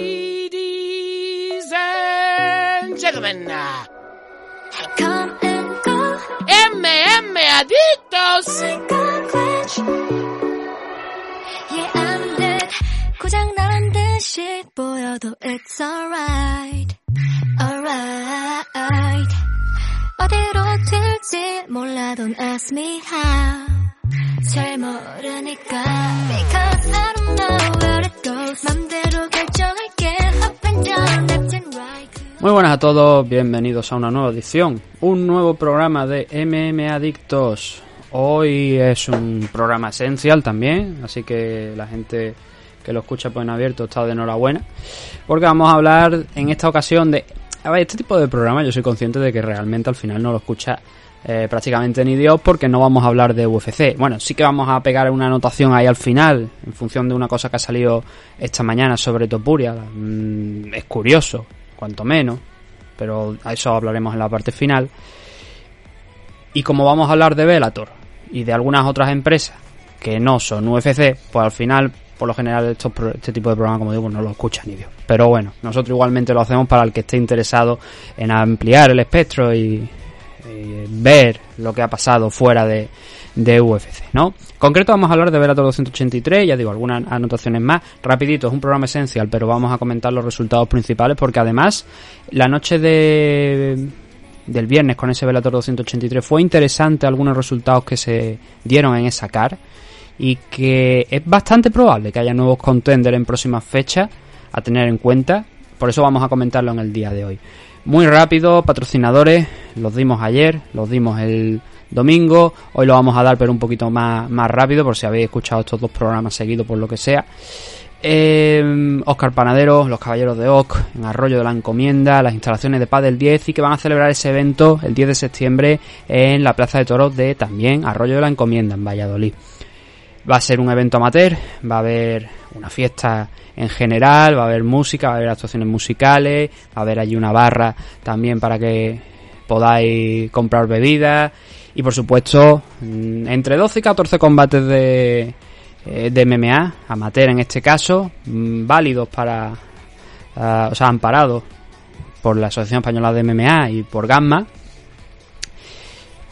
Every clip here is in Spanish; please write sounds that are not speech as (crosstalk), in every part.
Ladies and gentlemen, Come and go, MM Adictos. yeah I'm dead. 고장 나란 듯이 보여도 it's alright, alright. 어디로 튈지 몰라 don't ask me how. 잘 모르니까 because I don't know where it goes. 맘대로 Muy buenas a todos, bienvenidos a una nueva edición, un nuevo programa de MM Adictos. Hoy es un programa esencial también, así que la gente que lo escucha pues en abierto está de enhorabuena, porque vamos a hablar en esta ocasión de... A ver, este tipo de programa yo soy consciente de que realmente al final no lo escucha eh, prácticamente ni Dios porque no vamos a hablar de UFC. Bueno, sí que vamos a pegar una anotación ahí al final en función de una cosa que ha salido esta mañana sobre Topuria. Mm, es curioso, cuanto menos, pero a eso hablaremos en la parte final. Y como vamos a hablar de Velator y de algunas otras empresas que no son UFC, pues al final, por lo general, estos este tipo de programas, como digo, no lo escucha ni Dios. Pero bueno, nosotros igualmente lo hacemos para el que esté interesado en ampliar el espectro y, y ver lo que ha pasado fuera de, de UFC, ¿no? En concreto vamos a hablar de Velator 283, ya digo, algunas anotaciones más. Rapidito, es un programa esencial, pero vamos a comentar los resultados principales porque además la noche de del viernes con ese Velator 283 fue interesante algunos resultados que se dieron en esa car y que es bastante probable que haya nuevos contenders en próximas fechas a tener en cuenta. Por eso vamos a comentarlo en el día de hoy. Muy rápido, patrocinadores, los dimos ayer, los dimos el domingo, hoy lo vamos a dar pero un poquito más, más rápido por si habéis escuchado estos dos programas seguidos por lo que sea. Eh, Oscar Panadero, los Caballeros de Oc, en Arroyo de la Encomienda, las instalaciones de Paz del 10 y que van a celebrar ese evento el 10 de septiembre en la Plaza de Toros de también Arroyo de la Encomienda en Valladolid. Va a ser un evento amateur, va a haber una fiesta en general, va a haber música, va a haber actuaciones musicales, va a haber allí una barra también para que podáis comprar bebidas y por supuesto mm, entre 12 y 14 combates de, eh, de MMA, amateur en este caso, mm, válidos para, ah, o sea, amparados por la Asociación Española de MMA y por Gamma,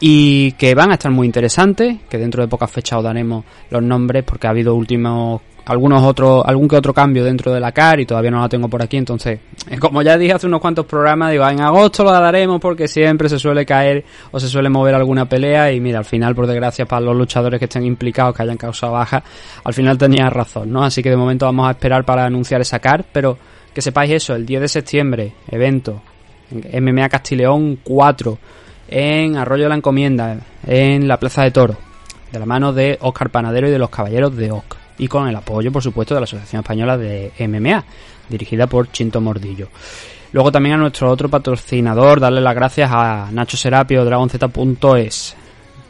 y que van a estar muy interesantes, que dentro de pocas fechas os daremos los nombres porque ha habido últimos algunos otros algún que otro cambio dentro de la CAR y todavía no la tengo por aquí, entonces, (laughs) como ya dije hace unos cuantos programas, digo, en agosto lo daremos porque siempre se suele caer o se suele mover alguna pelea y mira, al final por desgracia para los luchadores que estén implicados, que hayan causado baja, al final tenía razón, ¿no? Así que de momento vamos a esperar para anunciar esa CAR, pero que sepáis eso, el 10 de septiembre, evento, en MMA Castileón 4, en Arroyo de la Encomienda, en la Plaza de Toro, de la mano de Oscar Panadero y de los Caballeros de OC, y con el apoyo, por supuesto, de la Asociación Española de MMA, dirigida por Chinto Mordillo. Luego también a nuestro otro patrocinador, darle las gracias a Nacho Serapio, DragonZ.es.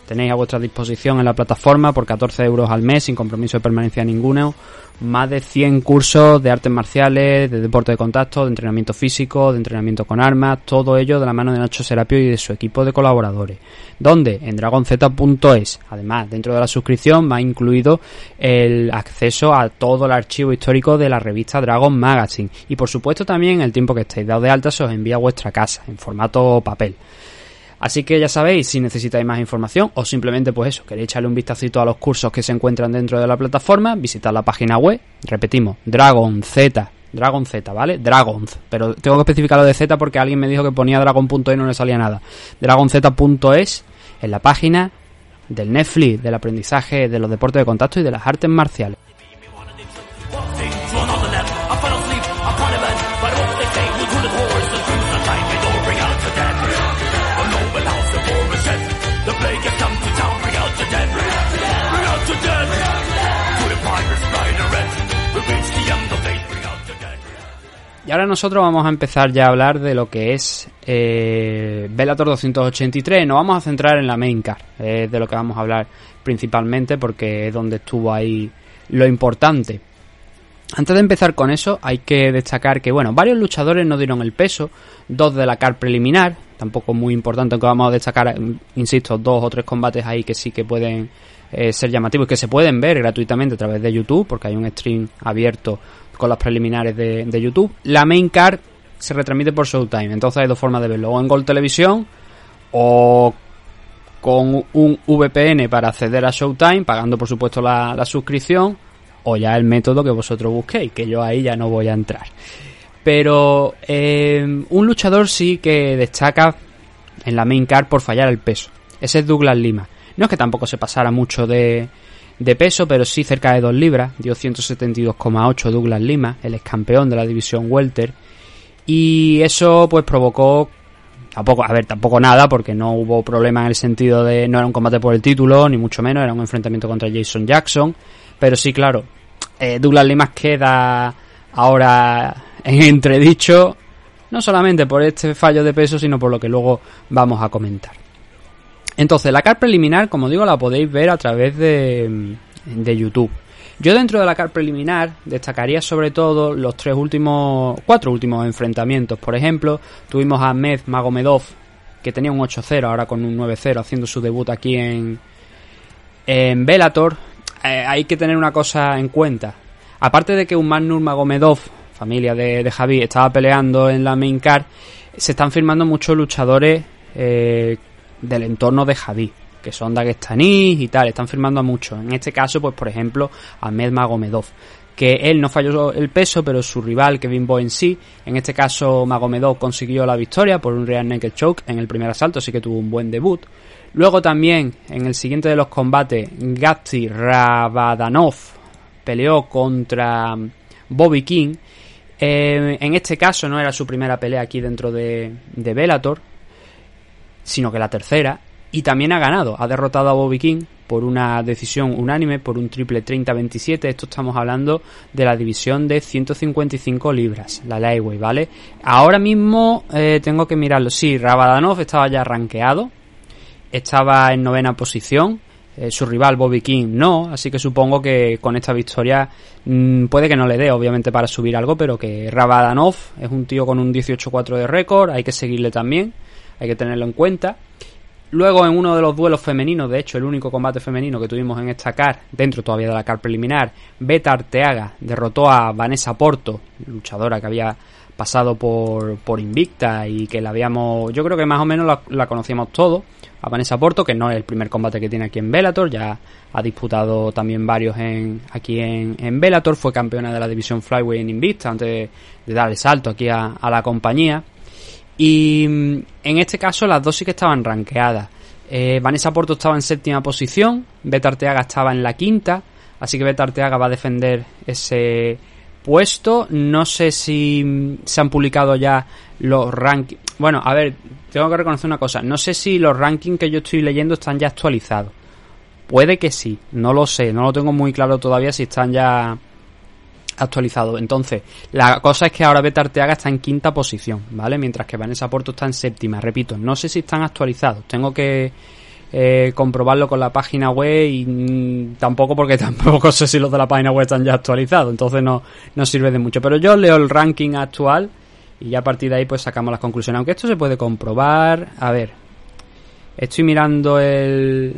Tenéis a vuestra disposición en la plataforma por 14 euros al mes, sin compromiso de permanencia ninguno, más de 100 cursos de artes marciales, de deporte de contacto, de entrenamiento físico, de entrenamiento con armas, todo ello de la mano de Nacho Serapio y de su equipo de colaboradores. ¿Dónde? En dragonz.es. Además, dentro de la suscripción va incluido el acceso a todo el archivo histórico de la revista Dragon Magazine. Y por supuesto también el tiempo que estéis dado de alta se os envía a vuestra casa, en formato papel. Así que ya sabéis, si necesitáis más información o simplemente pues eso, queréis echarle un vistacito a los cursos que se encuentran dentro de la plataforma, visitad la página web, repetimos, Dragon Z, Dragon Z, ¿vale? Dragons, pero tengo que especificar lo de Z porque alguien me dijo que ponía dragon.es y no le salía nada. Dragonz.es en la página del Netflix, del aprendizaje de los deportes de contacto y de las artes marciales. Y ahora nosotros vamos a empezar ya a hablar de lo que es eh, Bellator 283. Nos vamos a centrar en la main card, es de lo que vamos a hablar principalmente porque es donde estuvo ahí lo importante. Antes de empezar con eso, hay que destacar que, bueno, varios luchadores no dieron el peso, dos de la car preliminar, tampoco muy importante, aunque vamos a destacar, insisto, dos o tres combates ahí que sí que pueden eh, ser llamativos y que se pueden ver gratuitamente a través de YouTube, porque hay un stream abierto con las preliminares de, de YouTube. La main card se retransmite por Showtime, entonces hay dos formas de verlo, o en Gold Televisión o con un VPN para acceder a Showtime, pagando por supuesto la, la suscripción, o ya el método que vosotros busquéis, que yo ahí ya no voy a entrar. Pero eh, un luchador sí que destaca en la main card por fallar el peso. Ese es Douglas Lima. No es que tampoco se pasara mucho de, de peso, pero sí cerca de 2 libras. Dio 172,8 Douglas Lima, el ex campeón de la división Welter. Y eso pues provocó tampoco, a ver, tampoco nada, porque no hubo problema en el sentido de no era un combate por el título, ni mucho menos, era un enfrentamiento contra Jason Jackson. Pero sí, claro, eh, Douglas Lima queda ahora en entredicho, no solamente por este fallo de peso, sino por lo que luego vamos a comentar. Entonces, la car preliminar, como digo, la podéis ver a través de, de YouTube. Yo dentro de la car preliminar destacaría sobre todo los tres últimos, cuatro últimos enfrentamientos. Por ejemplo, tuvimos a Ahmed Magomedov, que tenía un 8-0, ahora con un 9-0, haciendo su debut aquí en, en Bellator. Eh, hay que tener una cosa en cuenta. Aparte de que un Magnur Magomedov, familia de, de Javi, estaba peleando en la main card, se están firmando muchos luchadores eh, del entorno de Javi que son daguestanís y tal, están firmando a muchos. En este caso, pues por ejemplo, Ahmed Magomedov, que él no falló el peso, pero su rival Kevin Boy en sí, en este caso Magomedov consiguió la victoria por un Real Naked Choke en el primer asalto, así que tuvo un buen debut. Luego también, en el siguiente de los combates, Gatti Rabadanov peleó contra Bobby King. Eh, en este caso no era su primera pelea aquí dentro de, de Bellator, sino que la tercera y también ha ganado. Ha derrotado a Bobby King por una decisión unánime, por un triple 30-27. Esto estamos hablando de la división de 155 libras, la lightweight, ¿vale? Ahora mismo eh, tengo que mirarlo. Sí, Rabadanov estaba ya rankeado, estaba en novena posición. Eh, su rival Bobby King no, así que supongo que con esta victoria mmm, puede que no le dé, obviamente, para subir algo, pero que Rabadanov es un tío con un 18-4 de récord, hay que seguirle también, hay que tenerlo en cuenta. Luego en uno de los duelos femeninos, de hecho el único combate femenino que tuvimos en esta CAR, dentro todavía de la CAR preliminar, Beta Arteaga derrotó a Vanessa Porto, luchadora que había pasado por, por Invicta y que la habíamos, yo creo que más o menos la, conocíamos todos, a Vanessa Porto, que no es el primer combate que tiene aquí en Bellator, ya ha disputado también varios en, aquí en, en Bellator, fue campeona de la división Flyway en Invicta antes de, dar el salto aquí a la compañía. Y mm, en este caso las dos sí que estaban rankeadas. Eh, Vanessa Porto estaba en séptima posición, Beta Arteaga estaba en la quinta, así que Beta Arteaga va a defender ese puesto. No sé si mm, se han publicado ya los rankings. Bueno, a ver, tengo que reconocer una cosa. No sé si los rankings que yo estoy leyendo están ya actualizados. Puede que sí, no lo sé, no lo tengo muy claro todavía si están ya actualizado. Entonces, la cosa es que ahora Beta Arteaga está en quinta posición, ¿vale? Mientras que Vanessa Porto está en séptima. Repito, no sé si están actualizados. Tengo que eh, comprobarlo con la página web y mmm, tampoco porque (laughs) tampoco sé si los de la página web están ya actualizados. Entonces no, no sirve de mucho. Pero yo leo el ranking actual y ya a partir de ahí pues sacamos las conclusiones. Aunque esto se puede comprobar. A ver. Estoy mirando el,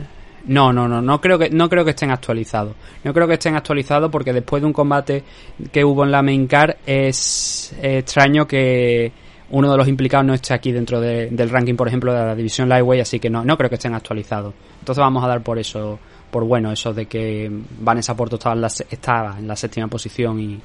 no, no, no, no creo que no creo que estén actualizados. No creo que estén actualizados porque después de un combate que hubo en la main car es extraño que uno de los implicados no esté aquí dentro de, del ranking, por ejemplo, de la división Lightweight, así que no, no creo que estén actualizados. Entonces vamos a dar por eso, por bueno, eso de que Vanessa Porto estaba en la, estaba en la séptima posición y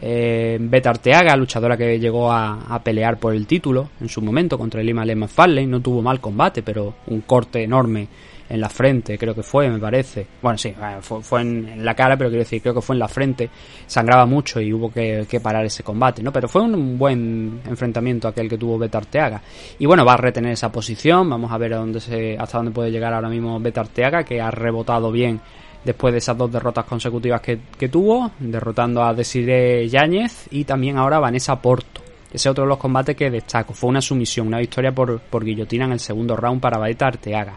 eh, Beta Arteaga, luchadora que llegó a, pelear por el título en su momento contra Lima Lemon Farley, no tuvo mal combate, pero un corte enorme en la frente, creo que fue, me parece. Bueno, sí, fue, fue en, la cara, pero quiero decir, creo que fue en la frente. Sangraba mucho y hubo que, parar ese combate, ¿no? Pero fue un buen enfrentamiento aquel que tuvo Beta Arteaga. Y bueno, va a retener esa posición. Vamos a ver dónde se, hasta dónde puede llegar ahora mismo Beta Arteaga, que ha rebotado bien después de esas dos derrotas consecutivas que, que tuvo, derrotando a Desiree Yáñez y también ahora a Vanessa Porto. Ese otro de los combates que destaco. Fue una sumisión, una victoria por, por guillotina en el segundo round para Beta Arteaga.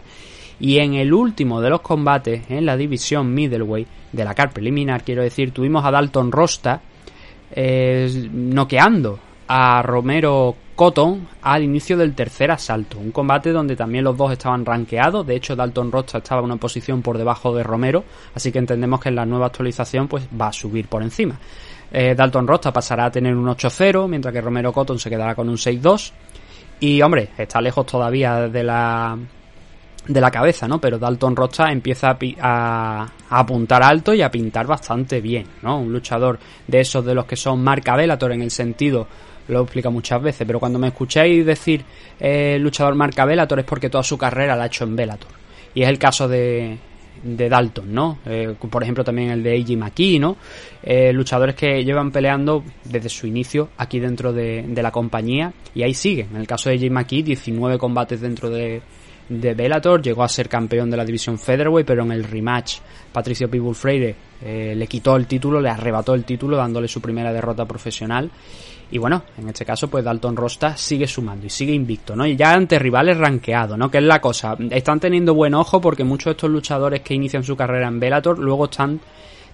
Y en el último de los combates, en la división middleweight de la car preliminar, quiero decir, tuvimos a Dalton Rosta eh, noqueando a Romero Cotton al inicio del tercer asalto. Un combate donde también los dos estaban rankeados. De hecho, Dalton Rosta estaba en una posición por debajo de Romero. Así que entendemos que en la nueva actualización pues va a subir por encima. Eh, Dalton Rosta pasará a tener un 8-0, mientras que Romero Cotton se quedará con un 6-2. Y hombre, está lejos todavía de la de la cabeza, ¿no? Pero Dalton Rocha empieza a, a, apuntar alto y a pintar bastante bien, ¿no? Un luchador de esos de los que son marca Velator en el sentido, lo explica muchas veces, pero cuando me escucháis decir eh, luchador marca Velator es porque toda su carrera la ha hecho en Velator. Y es el caso de, de Dalton, ¿no? Eh, por ejemplo, también el de Eiji Maki, ¿no? Eh, luchadores que llevan peleando desde su inicio aquí dentro de, de la compañía y ahí siguen. En el caso de Eiji Maki, 19 combates dentro de, de Bellator, llegó a ser campeón de la división Featherweight, pero en el rematch Patricio Pitbull Freire eh, le quitó el título, le arrebató el título dándole su primera derrota profesional. Y bueno, en este caso, pues Dalton Rosta sigue sumando y sigue invicto, ¿no? Y ya ante rivales rankeados, ¿no? Que es la cosa. Están teniendo buen ojo porque muchos de estos luchadores que inician su carrera en Bellator luego están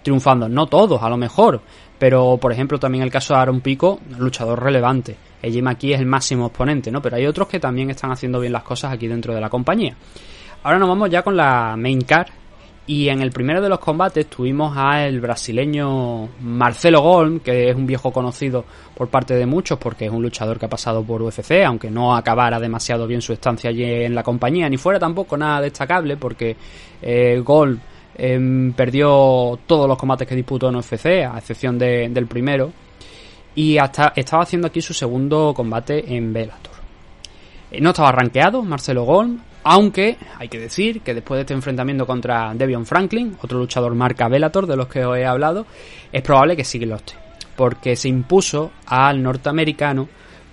triunfando. No todos, a lo mejor. Pero, por ejemplo, también el caso de Aaron Pico, luchador relevante. Ejima aquí es el máximo exponente, ¿no? Pero hay otros que también están haciendo bien las cosas aquí dentro de la compañía. Ahora nos vamos ya con la main card. Y en el primero de los combates tuvimos a el brasileño Marcelo Golm, que es un viejo conocido por parte de muchos porque es un luchador que ha pasado por UFC, aunque no acabara demasiado bien su estancia allí en la compañía, ni fuera tampoco nada destacable porque eh, Golm em, perdió todos los combates que disputó en UFC, a excepción del primero y hasta estaba haciendo aquí su segundo combate en Bellator. Eh, no estaba rankeado Marcelo Golm, aunque hay que decir que después de este enfrentamiento contra Devion Franklin, otro luchador marca Bellator de los que os he hablado, es probable que siga lo esté, porque se impuso al norteamericano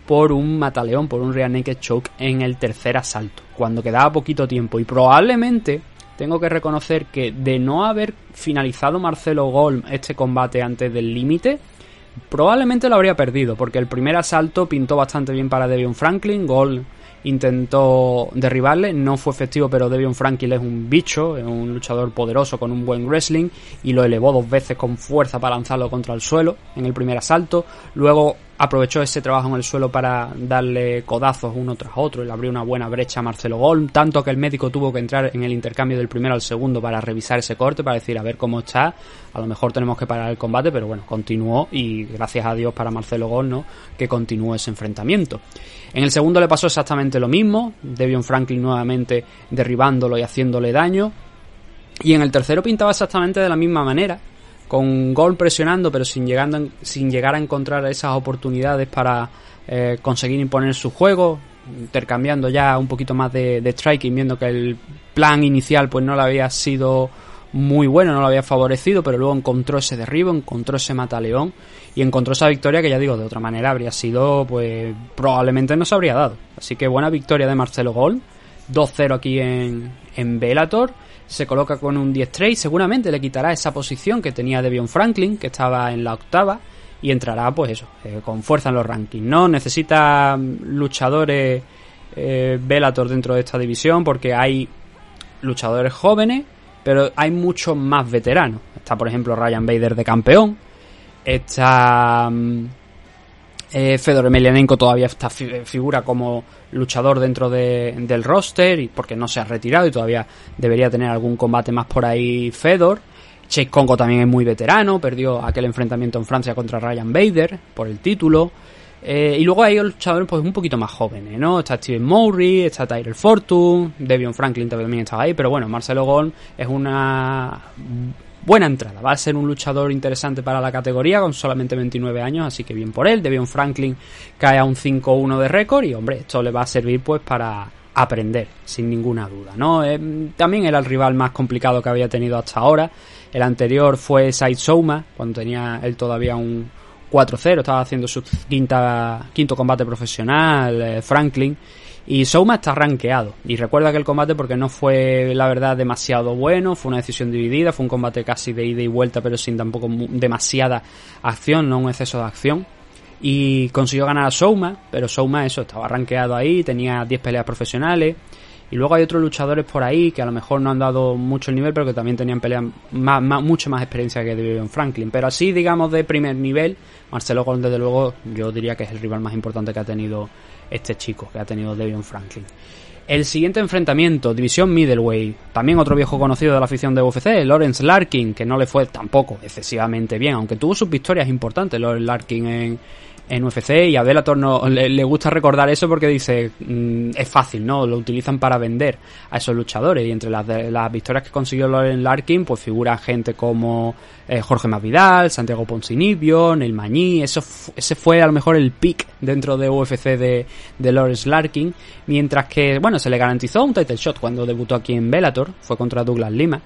por un mataleón, por un rear naked choke en el tercer asalto, cuando quedaba poquito tiempo y probablemente tengo que reconocer que de no haber finalizado Marcelo Golm este combate antes del límite, probablemente lo habría perdido, porque el primer asalto pintó bastante bien para Devion Franklin, Gol intentó derribarle, no fue efectivo, pero Devion Franklin es un bicho, es un luchador poderoso con un buen wrestling y lo elevó dos veces con fuerza para lanzarlo contra el suelo en el primer asalto. Luego aprovechó ese trabajo en el suelo para darle codazos uno tras otro y le abrió una buena brecha a Marcelo Golm, tanto que el médico tuvo que entrar en el intercambio del primero al segundo para revisar ese corte, para decir a ver cómo está, a lo mejor tenemos que parar el combate, pero bueno, continuó y gracias a Dios para Marcelo Golm, ¿no? que continuó ese enfrentamiento. En el segundo le pasó exactamente lo mismo, Devion Franklin nuevamente derribándolo y haciéndole daño, y en el tercero pintaba exactamente de la misma manera, con gol presionando, pero sin, llegando, sin llegar a encontrar esas oportunidades para eh, conseguir imponer su juego, intercambiando ya un poquito más de, de, striking, viendo que el plan inicial pues no le había sido muy bueno, no lo había favorecido, pero luego encontró ese derribo, encontró ese mataleón y encontró esa victoria que ya digo, de otra manera habría sido, pues probablemente no se habría dado. Así que buena victoria de Marcelo Gol, 2-0 aquí en, en Bellator se coloca con un 10-3 seguramente le quitará esa posición que tenía Devion Franklin, que estaba en la octava, y entrará, pues eso, eh, con fuerza en los rankings. No necesita mm, luchadores eh, Bellator dentro de esta división, porque hay luchadores jóvenes, pero hay muchos más veteranos. Está, por ejemplo, Ryan Bader de campeón. Está. Mm, eh, Fedor Emelianenko todavía está figura como luchador dentro de, del roster y porque no se ha retirado y todavía debería tener algún combate más por ahí Fedor. Chase Congo también es muy veterano, perdió aquel enfrentamiento en Francia contra Ryan Bader por el título. Eh, y luego hay luchadores pues un poquito más jóvenes, ¿no? Está Steven Murray, está Tyler Fortune, Devion Franklin también estaba ahí, pero bueno, Marcelo Gol es una buena entrada. Va a ser un luchador interesante para la categoría con solamente 29 años, así que bien por él. Devion Franklin cae a un 5-1 de récord y hombre, esto le va a servir pues para aprender, sin ninguna duda, ¿no? Eh, también era el rival más complicado que había tenido hasta ahora. El anterior fue Said cuando tenía él todavía un 4-0, estaba haciendo su quinta, quinto combate profesional, eh, Franklin. Y Souma está rankeado. Y recuerda que el combate, porque no fue, la verdad, demasiado bueno, fue una decisión dividida, fue un combate casi de ida y vuelta, pero sin tampoco demasiada acción, no un exceso de acción. Y consiguió ganar a Souma, pero Souma, eso, estaba rankeado ahí, tenía 10 peleas profesionales. Y luego hay otros luchadores por ahí que a lo mejor no han dado mucho el nivel, pero que también tenían peleas más, más, mucho más experiencia que Devon Franklin. Pero así, digamos, de primer nivel, Marcelo Gol, desde luego, yo diría que es el rival más importante que ha tenido este chico que ha tenido Devion Franklin. El siguiente enfrentamiento, división middleweight, también otro viejo conocido de la afición de UFC, Lawrence Larkin, que no le fue tampoco excesivamente bien, aunque tuvo sus victorias importantes Lawrence Larkin en, en UFC y a Bellator no, le, gusta recordar eso porque dice mm, es fácil, ¿no? Lo utilizan para vender a esos luchadores y entre las, las victorias que consiguió Loren Larkin pues figura gente como eh, Jorge Masvidal, Santiago Poncinibio, Neil Mañí, eso ese fue a lo mejor el pick dentro de UFC de, de Lawrence Larkin, mientras que bueno, se le garantizó un title shot cuando debutó aquí en Bellator, fue contra Douglas Lima,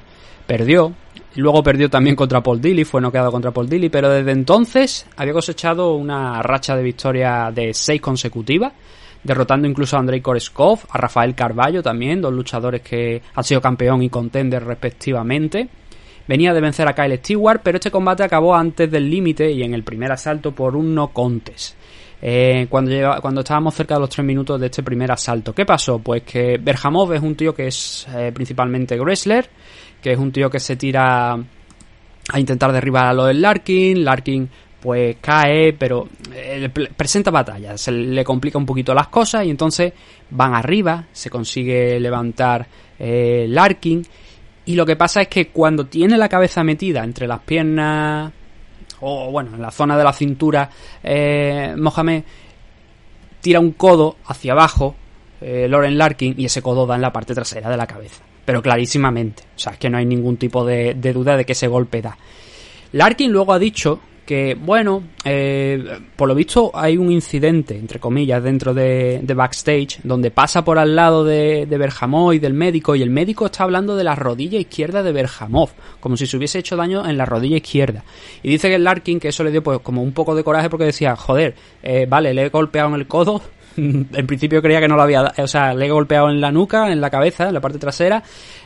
perdió, Luego perdió también contra Paul Dilly, fue noqueado contra Paul Dilly, pero desde entonces había cosechado una racha de victoria de seis consecutivas, derrotando incluso a Andrei Koreskov, a Rafael Carballo también, dos luchadores que han sido campeón y contender respectivamente. Venía de vencer a Kyle Stewart, pero este combate acabó antes del límite y en el primer asalto por un no contest. Eh, cuando, cuando estábamos cerca de los tres minutos de este primer asalto. ¿Qué pasó? Pues que Berhamov es un tío que es eh, principalmente wrestler, que es un tío que se tira a intentar derribar a lo del Larkin, Larkin pues cae, pero eh, presenta batalla, se le complica un poquito las cosas y entonces van arriba, se consigue levantar eh, Larkin y lo que pasa es que cuando tiene la cabeza metida entre las piernas o bueno, en la zona de la cintura, eh, Mohamed tira un codo hacia abajo, Loren Larkin, y ese codo da en la parte trasera de la cabeza pero clarísimamente. O sea, es que no hay ningún tipo de, duda de que ese golpe da. Larkin luego ha dicho que, bueno, eh, por lo visto hay un incidente, entre comillas, dentro de, backstage, donde pasa por al lado de, de Berhamov y del médico, y el médico está hablando de la rodilla izquierda de Berhamov, como si se hubiese hecho daño en la rodilla izquierda. Y dice que Larkin que eso le dio pues como un poco de coraje porque decía, joder, eh, vale, le he golpeado en el codo, (laughs) en principio creía que no lo había, o sea, le he golpeado en la nuca, en la cabeza, en la parte trasera.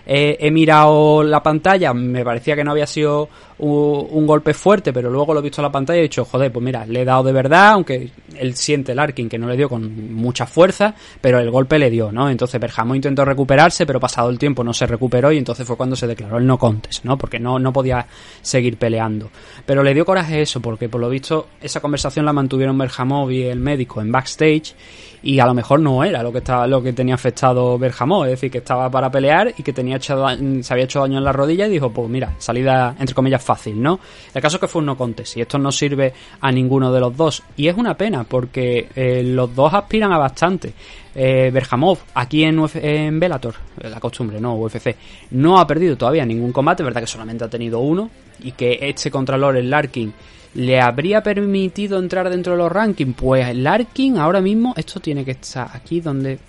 He mirado la pantalla, me parecía que no había sido un, golpe fuerte, pero luego lo he visto en la pantalla y he dicho, joder, pues mira, le he dado de verdad, aunque él siente el Arkin que no le dio con mucha fuerza, pero el golpe le dio, ¿no? Entonces Berjamo intentó recuperarse, pero pasado el tiempo no se recuperó y entonces fue cuando se declaró el no contest, ¿no? Porque no, no podía seguir peleando. Pero le dio coraje eso, porque por lo visto esa conversación la mantuvieron Berjamov y el médico en backstage y a lo mejor no era lo que estaba lo que tenía afectado Berjamó, es decir, que estaba para pelear y que tenía hecho se había hecho daño en la rodilla y dijo, pues mira, salida entre comillas fácil, ¿no? El caso es que fue un no contest y esto no sirve a ninguno de los dos y es una pena porque eh, los dos aspiran a bastante. Eh, Berhamov, aquí en, Uf en Bellator, eh, la costumbre, no, UFC, no ha perdido todavía ningún combate, verdad que solamente ha tenido uno y que este contra el Larkin ¿Le habría permitido entrar dentro de los rankings? Pues Larkin ahora mismo, esto tiene que estar aquí donde...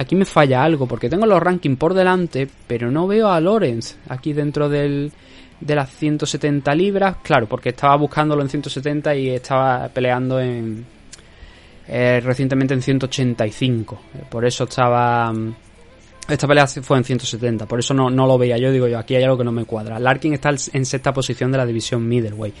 Aquí me falla algo, porque tengo los rankings por delante, pero no veo a Lorenz aquí dentro del, de las 170 libras. Claro, porque estaba buscándolo en 170 y estaba peleando en... Eh, recientemente en 185. Por eso estaba... Esta pelea fue en 170, por eso no, no, lo veía yo, digo yo, aquí hay algo que no me cuadra. Larkin está en sexta posición de la división middleweight.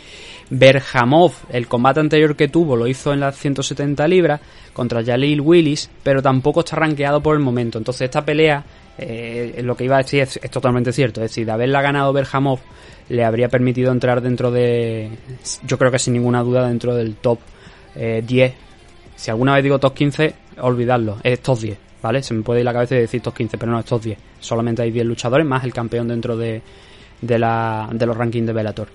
Berhamov, el combate anterior que tuvo, lo hizo en las 170 libras contra Jalil Willis, pero tampoco está rankeado por el momento. Entonces esta pelea, eh, lo que iba a decir es, totalmente cierto, es decir, de haberla ganado Berhamov, le habría permitido entrar dentro de, yo creo que sin ninguna duda, dentro del top 10. Eh, si alguna vez digo top 15, olvidadlo, es top 10 ¿vale? Se me puede ir la cabeza y decir estos 15, pero no, estos 10. Solamente hay 10 luchadores más el campeón dentro de, de, la, de los rankings de Bellator.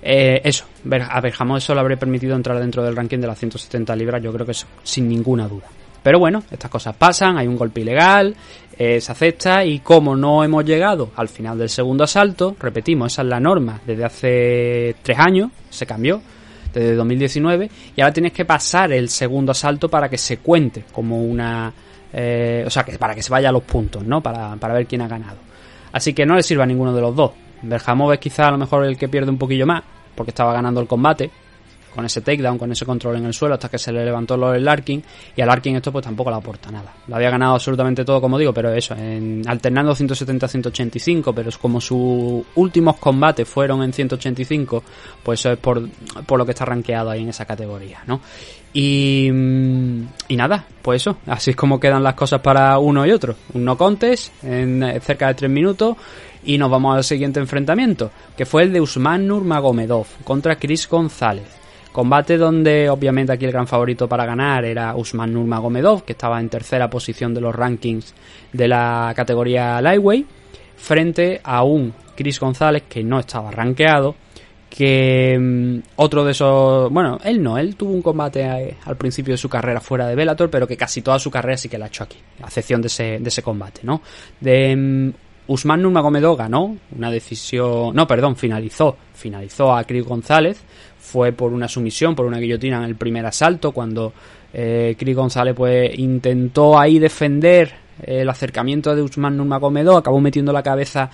Eh, eso, a Berjamo eso le habría permitido entrar dentro del ranking de las 170 libras, yo creo que eso, sin ninguna duda. Pero bueno, estas cosas pasan, hay un golpe ilegal, eh, se acepta y como no hemos llegado al final del segundo asalto, repetimos, esa es la norma desde hace tres años, se cambió desde 2019 y ahora tienes que pasar el segundo asalto para que se cuente como una eh, o sea, que para que se vaya a los puntos, ¿no? Para, para ver quién ha ganado. Así que no le sirve a ninguno de los dos. Berhamov es quizá a lo mejor el que pierde un poquillo más, porque estaba ganando el combate, con ese takedown, con ese control en el suelo, hasta que se le levantó el Larkin, y al Larkin esto pues tampoco le aporta nada. Lo había ganado absolutamente todo, como digo, pero eso, en, alternando 170-185, pero como sus últimos combates fueron en 185, pues eso es por, por lo que está rankeado ahí en esa categoría, ¿no? Y, nada, pues eso, así es como quedan las cosas para uno y otro. Un no contest en eh, cerca de 3 minutos y nos vamos al siguiente enfrentamiento, que fue el de Usman Nurmagomedov contra Chris González. Combate donde obviamente aquí el gran favorito para ganar era Usman Nurmagomedov, que estaba en tercera posición de los rankings de la categoría Lightweight, frente a un Chris González que no estaba rankeado, que mm, otro de esos, bueno, él no, él tuvo un combate eh, al principio de su carrera fuera de Bellator, pero que casi toda su carrera sí que la ha hecho aquí, a excepción de ese, de ese combate, ¿no? De mm, Usman Nurmagomedov ganó una decisión, no, perdón, finalizó, finalizó a Chris González, fue por una sumisión, por una guillotina en el primer asalto, cuando eh, Chris González pues intentó ahí defender el acercamiento de Usman Nurmagomedov, acabó metiendo la cabeza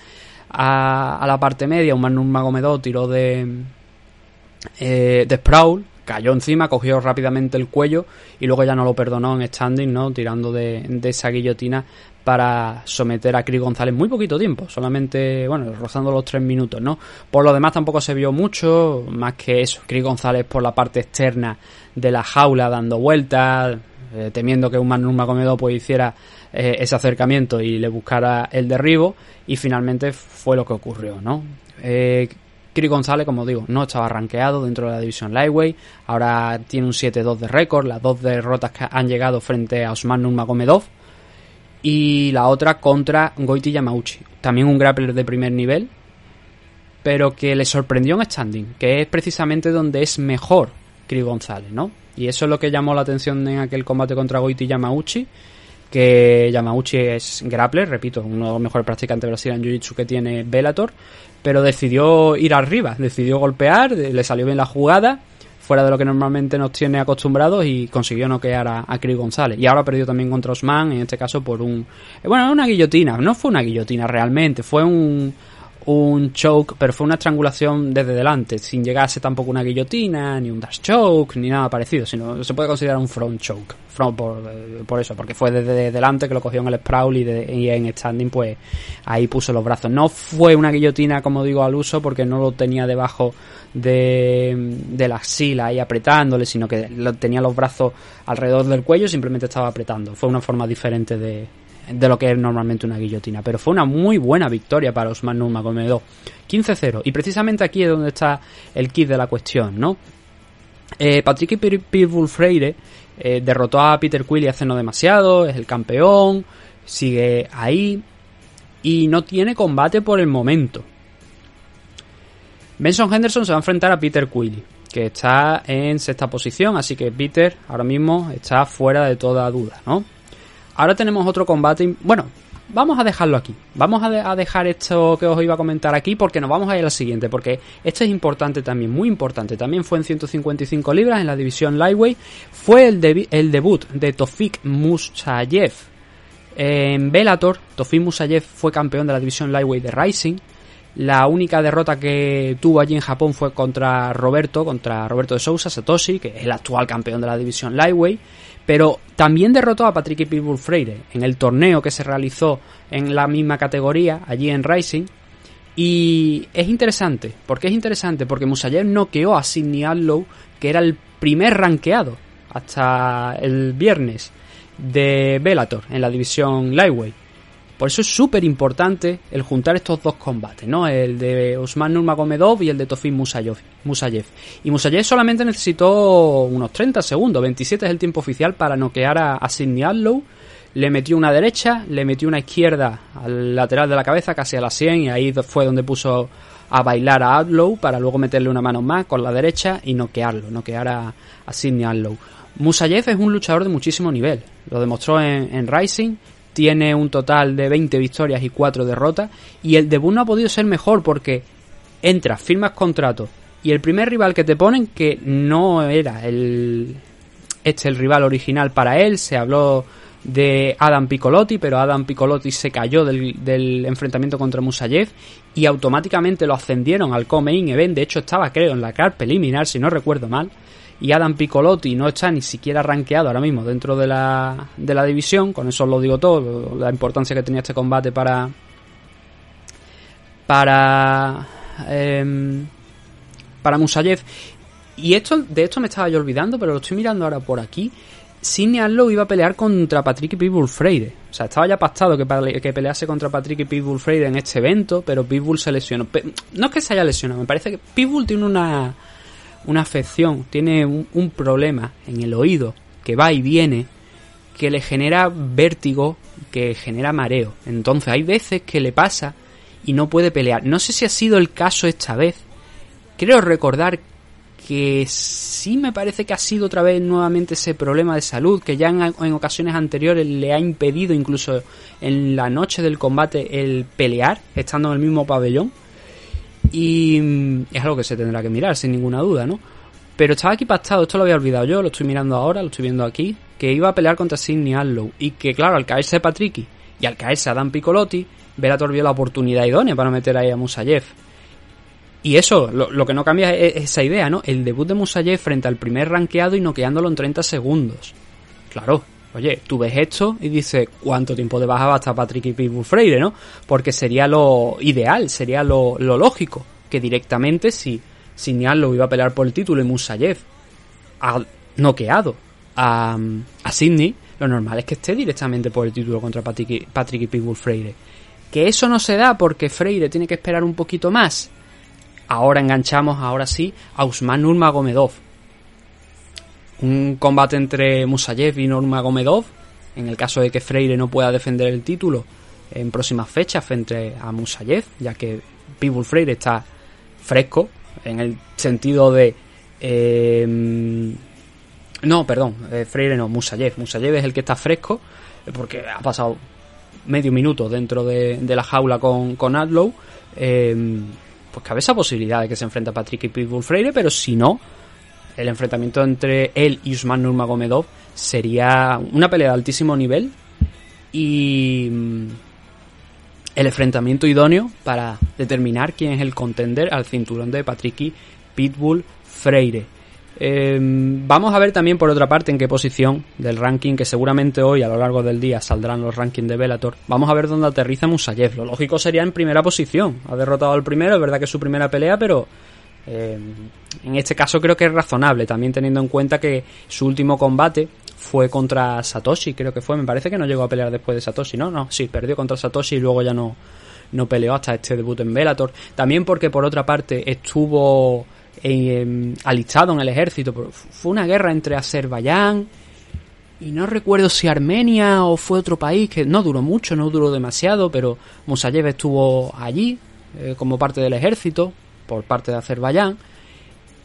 a, la parte media, Usman Nurmagomedov tiró de, eh, de Sprawl, cayó encima, cogió rápidamente el cuello y luego ya no lo perdonó en standing, ¿no? Tirando de, de esa guillotina para someter a Chris González muy poquito tiempo, solamente, bueno, rozando los tres minutos, ¿no? Por lo demás tampoco se vio mucho, más que eso, Chris González por la parte externa de la jaula dando vueltas, eh, temiendo que un Nurmagomedov pues hiciera eh, ese acercamiento y le buscara el derribo, y finalmente fue lo que ocurrió, ¿no? Eh, Chris González, como digo, no estaba rankeado dentro de la división Lightweight. Ahora tiene un 7-2 de récord. Las dos derrotas que han llegado frente a Osman Nurmagomedov. Y la otra contra Goiti Yamauchi. También un grappler de primer nivel. Pero que le sorprendió en standing. Que es precisamente donde es mejor Chris González, ¿no? Y eso es lo que llamó la atención en aquel combate contra Goiti Yamauchi que Yamauchi es grappler, repito, uno de los mejores practicantes brasileños en Jiu-Jitsu que tiene Bellator, pero decidió ir arriba, decidió golpear, le salió bien la jugada, fuera de lo que normalmente nos tiene acostumbrados y consiguió noquear a, a Chris González. Y ahora perdió también contra Osman, en este caso por un... Bueno, una guillotina, no fue una guillotina realmente, fue un un choke, pero fue una estrangulación desde delante, sin llegarse tampoco una guillotina, ni un dash choke, ni nada parecido, sino se puede considerar un front choke. Front por, eh, por eso, porque fue desde delante que lo cogió en el sprawl y, y, en standing, pues ahí puso los brazos. No fue una guillotina, como digo, al uso, porque no lo tenía debajo de, de la axila ahí apretándole, sino que tenía los brazos alrededor del cuello simplemente estaba apretando. Fue una forma diferente de, de lo que es normalmente una guillotina. Pero fue una muy buena victoria para Osman Nurmagomedov. 15-0. Y precisamente aquí es donde está el kit de la cuestión, ¿no? Eh, Patrick Pitbull Freire eh, derrotó a Peter Quilly hace no demasiado, es el campeón, sigue ahí y no tiene combate por el momento. Benson Henderson se va a enfrentar a Peter Quilly, que está en sexta posición, así que Peter ahora mismo está fuera de toda duda, ¿no? Ahora tenemos otro combate. Bueno, vamos a dejarlo aquí. Vamos a, dejar esto que os iba a comentar aquí porque nos vamos a ir al siguiente. Porque esto es importante también, muy importante. También fue en 155 libras en la división Lightweight. Fue el, debut de Tofik Musayev en Bellator. Tofik Musayev fue campeón de la división Lightweight de Rising. La única derrota que tuvo allí en Japón fue contra Roberto, contra Roberto de Sousa, Satoshi, que es el actual campeón de la división Lightweight. Pero también derrotó a Patrick Pitbull Freire en el torneo que se realizó en la misma categoría, allí en Rising. Y es interesante. ¿Por qué es interesante? Porque Musayev noqueó a Sidney Adlow, que era el primer rankeado hasta el viernes de Bellator en la división Lightweight. Por eso es súper importante el juntar estos dos combates, ¿no? El de Usman Nurmagomedov y el de Tofim Musayev. Y Musayev solamente necesitó unos 30 segundos, 27 es el tiempo oficial para noquear a, Sidney Adlow. Le metió una derecha, le metió una izquierda al lateral de la cabeza, casi a la 100, y ahí fue donde puso a bailar a Adlow para luego meterle una mano más con la derecha y noquearlo, noquear a, a Sidney Adlow. Musayev es un luchador de muchísimo nivel, lo demostró en Rising, tiene un total de 20 victorias y 4 derrotas. Y el debut no ha podido ser mejor porque entras, firmas contrato. Y el primer rival que te ponen, que no era el, este el rival original para él, se habló de Adam Piccolotti, pero Adam Piccolotti se cayó del, enfrentamiento contra Musayev y automáticamente lo ascendieron al Come-In Event. De hecho, estaba, creo, en la car preliminar, si no recuerdo mal y Adam Piccolotti no está ni siquiera rankeado ahora mismo dentro de la, de la división, con eso os lo digo todo, la importancia que tenía este combate para para eh, para Musayev y esto de esto me estaba yo olvidando, pero lo estoy mirando ahora por aquí. Sidney Arlow iba a pelear contra Patrick Pitbull Freire. O sea, estaba ya pactado que, que pelease contra Patrick Pitbull Freire en este evento, pero Pitbull se lesionó. No es que se haya lesionado, me parece que Pitbull tiene una una afección, tiene un, problema en el oído que va y viene, que le genera vértigo, que genera mareo. Entonces hay veces que le pasa y no puede pelear. No sé si ha sido el caso esta vez. Creo recordar que sí me parece que ha sido otra vez nuevamente ese problema de salud que ya en, en, ocasiones anteriores le ha impedido incluso en la noche del combate el pelear estando en el mismo pabellón y mm, es algo que se tendrá que mirar sin ninguna duda, ¿no? Pero estaba aquí pactado, esto lo había olvidado yo, lo estoy mirando ahora, lo estoy viendo aquí, que iba a pelear contra Sidney Allow y que claro, al caerse Patricky y al caerse Adam Piccolotti, Velator vio la oportunidad idónea para meter ahí a Musayev. Y eso, lo, lo, que no cambia es esa idea, ¿no? El debut de Musayev frente al primer rankeado y noqueándolo en 30 segundos. Claro, oye, tú ves esto y dices, ¿cuánto tiempo de baja va hasta Patrick y Pitbull Freire, no? Porque sería lo ideal, sería lo, lógico, que directamente si lo iba a pelear por el título y Musayev ha noqueado a, a Sidney, lo normal es que esté directamente por el título contra Patrick y, Patrick Freire. Que eso no se da porque Freire tiene que esperar un poquito más. Ahora enganchamos, ahora sí, a Usman Nurmagomedov. Un combate entre Musayev y Nurmagomedov. En el caso de que Freire no pueda defender el título en próximas fechas frente a Musayev, ya que Pitbull Freire está fresco, en el sentido de... Eh, no, perdón, eh, Freire no, Musayev. Musayev es el que está fresco, porque ha pasado medio minuto dentro de, de la jaula con, con Adlow. Eh, pues cabe esa posibilidad de que se enfrente a Patrick y Pitbull Freire, pero si no, el enfrentamiento entre él y Usman Nurmagomedov sería una pelea de altísimo nivel y mm, el enfrentamiento idóneo para determinar quién es el contender al cinturón de Patrick Pitbull Freire. Eh, vamos a ver también por otra parte en qué posición del ranking, que seguramente hoy a lo largo del día saldrán los rankings de Bellator. Vamos a ver dónde aterriza Musayev. Lo lógico sería en primera posición. Ha derrotado al primero, es verdad que es su primera pelea, pero eh, en este caso creo que es razonable, también teniendo en cuenta que su último combate fue contra Satoshi, creo que fue. Me parece que no llegó a pelear después de Satoshi, ¿no? No, sí, perdió contra Satoshi y luego ya no, no peleó hasta este debut en Bellator. También porque por otra parte estuvo eh, alistado en el ejército. Fue una guerra entre Azerbaiyán y no recuerdo si Armenia o fue otro país que no duró mucho, no duró demasiado, pero Musayev estuvo allí eh, como parte del ejército por parte de Azerbaiyán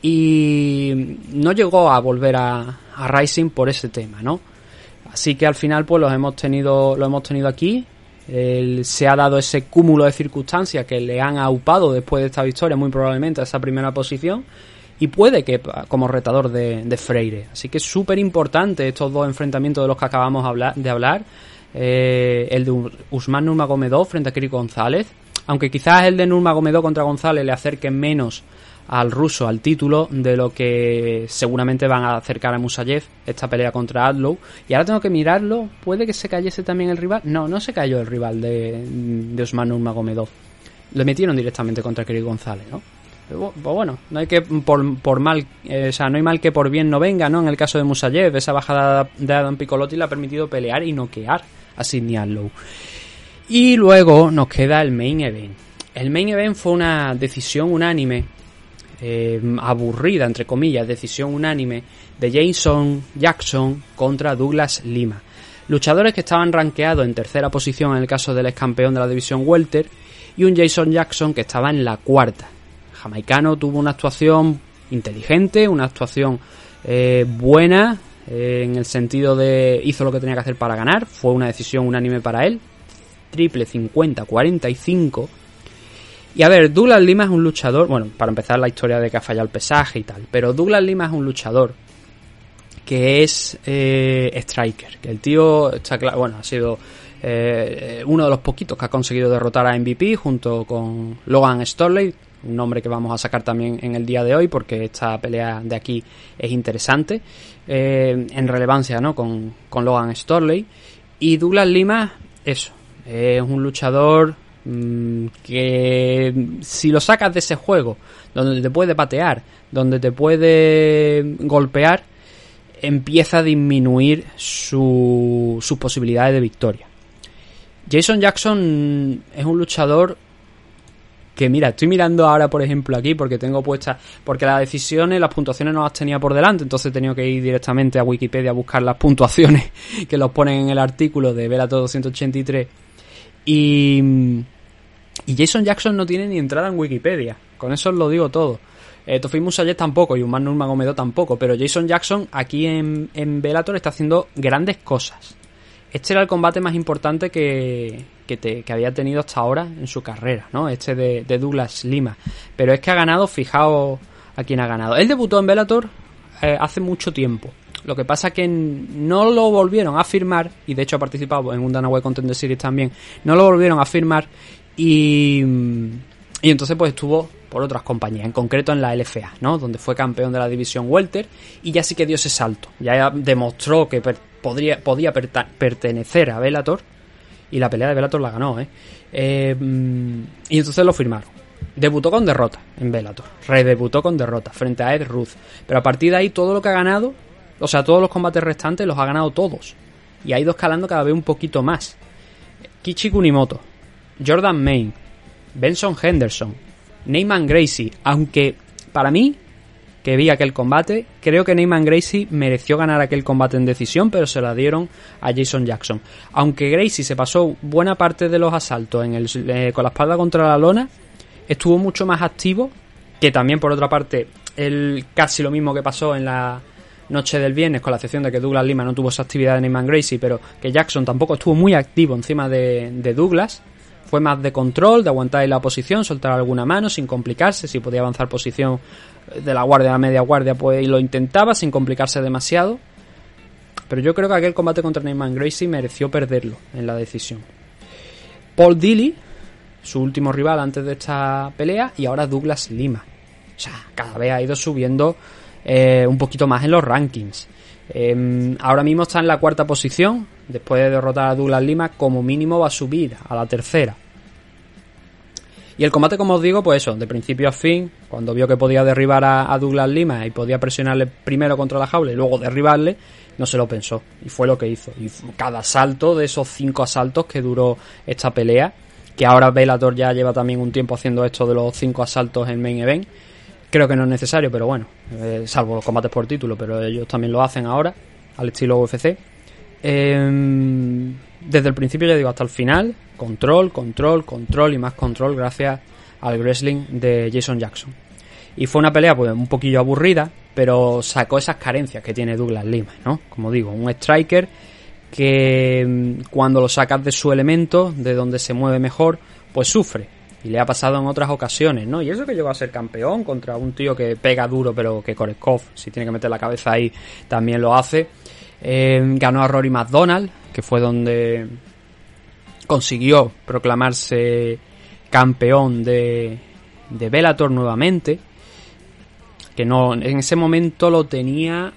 y no llegó a volver a, a Rising por ese tema, ¿no? Así que al final pues los hemos tenido lo hemos tenido aquí se ha dado ese cúmulo de circunstancias que le han aupado después de esta victoria, muy probablemente a esa primera posición, y puede que como retador de, de Freire. Así que es súper importante estos dos enfrentamientos de los que acabamos de hablar. Eh, el de Usman Nurmagomedov frente a Kiri González. Aunque quizás el de Nurmagomedov contra González le acerque menos al ruso al título de lo que seguramente van a acercar a Musayev esta pelea contra Adlow. Y ahora tengo que mirarlo. Puede que se cayese también el rival no no se cayó el rival de, de Osman Nurmagomedov le metieron directamente contra Kerry González ¿no? Pues bueno no hay que por, por mal eh, o sea no hay mal que por bien no venga no en el caso de Musayev esa bajada de Adam Piccolotti le ha permitido pelear y noquear a Sidney Adlow y luego nos queda el main event el main event fue una decisión unánime eh, aburrida, entre comillas, decisión unánime de Jason Jackson contra Douglas Lima. Luchadores que estaban rankeados en tercera posición en el caso del ex campeón de la división Welter y un Jason Jackson que estaba en la cuarta. Jamaicano tuvo una actuación inteligente, una actuación eh, buena eh, en el sentido de hizo lo que tenía que hacer para ganar, fue una decisión unánime para él, triple 50-45 y a ver, Douglas Lima es un luchador, bueno, para empezar la historia de que ha fallado el pesaje y tal, pero Douglas Lima es un luchador que es eh, striker, que el tío está claro, bueno, ha sido eh, uno de los poquitos que ha conseguido derrotar a MVP junto con Logan Storley, un nombre que vamos a sacar también en el día de hoy porque esta pelea de aquí es interesante eh, en relevancia ¿no? con, con Logan Storley y Douglas Lima, eso, es un luchador Mm, que si lo sacas de ese juego, donde te puede patear, donde te puede golpear, empieza a disminuir su, sus posibilidades de victoria. Jason Jackson es un luchador que mira, estoy mirando ahora, por ejemplo, aquí, porque tengo puestas, porque las decisiones, las puntuaciones no las tenía por delante, entonces he tenido que ir directamente a Wikipedia a buscar las puntuaciones (laughs) que los ponen en el artículo de Velator 283. Y, Jason Jackson no tiene ni entrada en Wikipedia, con eso os lo digo todo. Eh, Tofim tampoco y Umar Nurmagomedov tampoco, pero Jason Jackson aquí en, en Bellator está haciendo grandes cosas. Este era el combate más importante que, que, te- que había tenido hasta ahora en su carrera, ¿no? Este de, de Douglas Lima. Pero es que ha ganado, fijaos a quién ha ganado. Él debutó en Bellator eh, hace mucho tiempo. Lo que pasa que no lo volvieron a firmar, y de hecho ha participado en un Danaway Contender Series también, no lo volvieron a firmar y, y entonces pues estuvo por otras compañías, en concreto en la LFA, ¿no? Donde fue campeón de la división Welter y ya sí que dio ese salto. Ya demostró que per- podría, podía pertenecer a Bellator y la pelea de Bellator la ganó, ¿eh? Eh, y entonces lo firmaron. Debutó con derrota en Bellator. Redebutó con derrota frente a Ed Ruth. Pero a partir de ahí todo lo que ha ganado, o sea, todos los combates restantes los ha ganado todos. Y ha ido escalando cada vez un poquito más. Kichi Kunimoto, Jordan Main, Benson Henderson, Neyman Gracie, aunque para mí, que vi aquel combate, creo que Neyman Gracie mereció ganar aquel combate en decisión, pero se la dieron a Jason Jackson. Aunque Gracie se pasó buena parte de los asaltos en el, eh, con la espalda contra la lona, estuvo mucho más activo, que también por otra parte, el, casi lo mismo que pasó en la noche del viernes, con la excepción de que Douglas Lima no tuvo esa actividad de Neyman Gracie, pero que Jackson tampoco estuvo muy activo encima de, Douglas. Fue más de control, de aguantar ahí la posición, soltar alguna mano sin complicarse. Si podía avanzar posición de la guardia a la media guardia, pues lo intentaba sin complicarse demasiado. Pero yo creo que aquel combate contra Neyman Gracie mereció perderlo en la decisión. Paul Dilly, su último rival antes de esta pelea, y ahora Douglas Lima. O sea, cada vez ha ido subiendo eh, un poquito más en los rankings. Eh, ahora mismo está en la cuarta posición. Después de derrotar a Douglas Lima, como mínimo va a subir a la tercera. Y el combate, como os digo, pues eso, de principio a fin, cuando vio que podía derribar a, a Douglas Lima y podía presionarle primero contra la jaula y luego derribarle, no se lo pensó. Y fue lo que hizo. Y cada asalto de esos cinco asaltos que duró esta pelea, que ahora Bellator ya lleva también un tiempo haciendo esto de los cinco asaltos en Main Event, creo que no es necesario, pero bueno, eh, salvo los combates por título, pero ellos también lo hacen ahora, al estilo UFC. Em, desde el principio, ya digo, hasta el final, control, control, control y más control gracias al wrestling de Jason Jackson. Y fue una pelea pues un poquillo aburrida, pero sacó esas carencias que tiene Douglas Lima, ¿no? Como digo, un striker que mm, cuando lo sacas de su elemento, de donde se mueve mejor, pues sufre. Y le ha pasado en otras ocasiones, ¿no? Y eso que llegó a ser campeón contra un tío que pega duro, pero que Koreskov, si tiene que meter la cabeza ahí, también lo hace. Eh, ganó a Rory McDonald, que fue donde consiguió proclamarse campeón de, de Bellator nuevamente. Que no, en ese momento lo tenía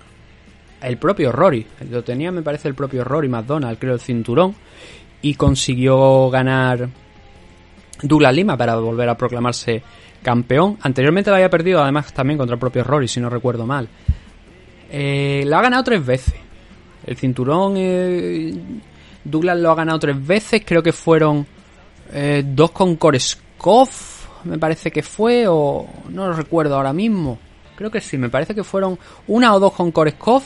el propio Rory. Lo tenía, me parece, el propio Rory McDonald, creo, el cinturón. Y consiguió ganar Douglas Lima para volver a proclamarse campeón. Anteriormente lo había perdido, además, también contra el propio Rory, si no recuerdo mal. Eh, lo ha ganado tres veces. El cinturón, eh, Douglas lo ha ganado tres veces. Creo que fueron eh, dos con Koreskov, me parece que fue, o no lo recuerdo ahora mismo. Creo que sí, me parece que fueron una o dos con Koreskov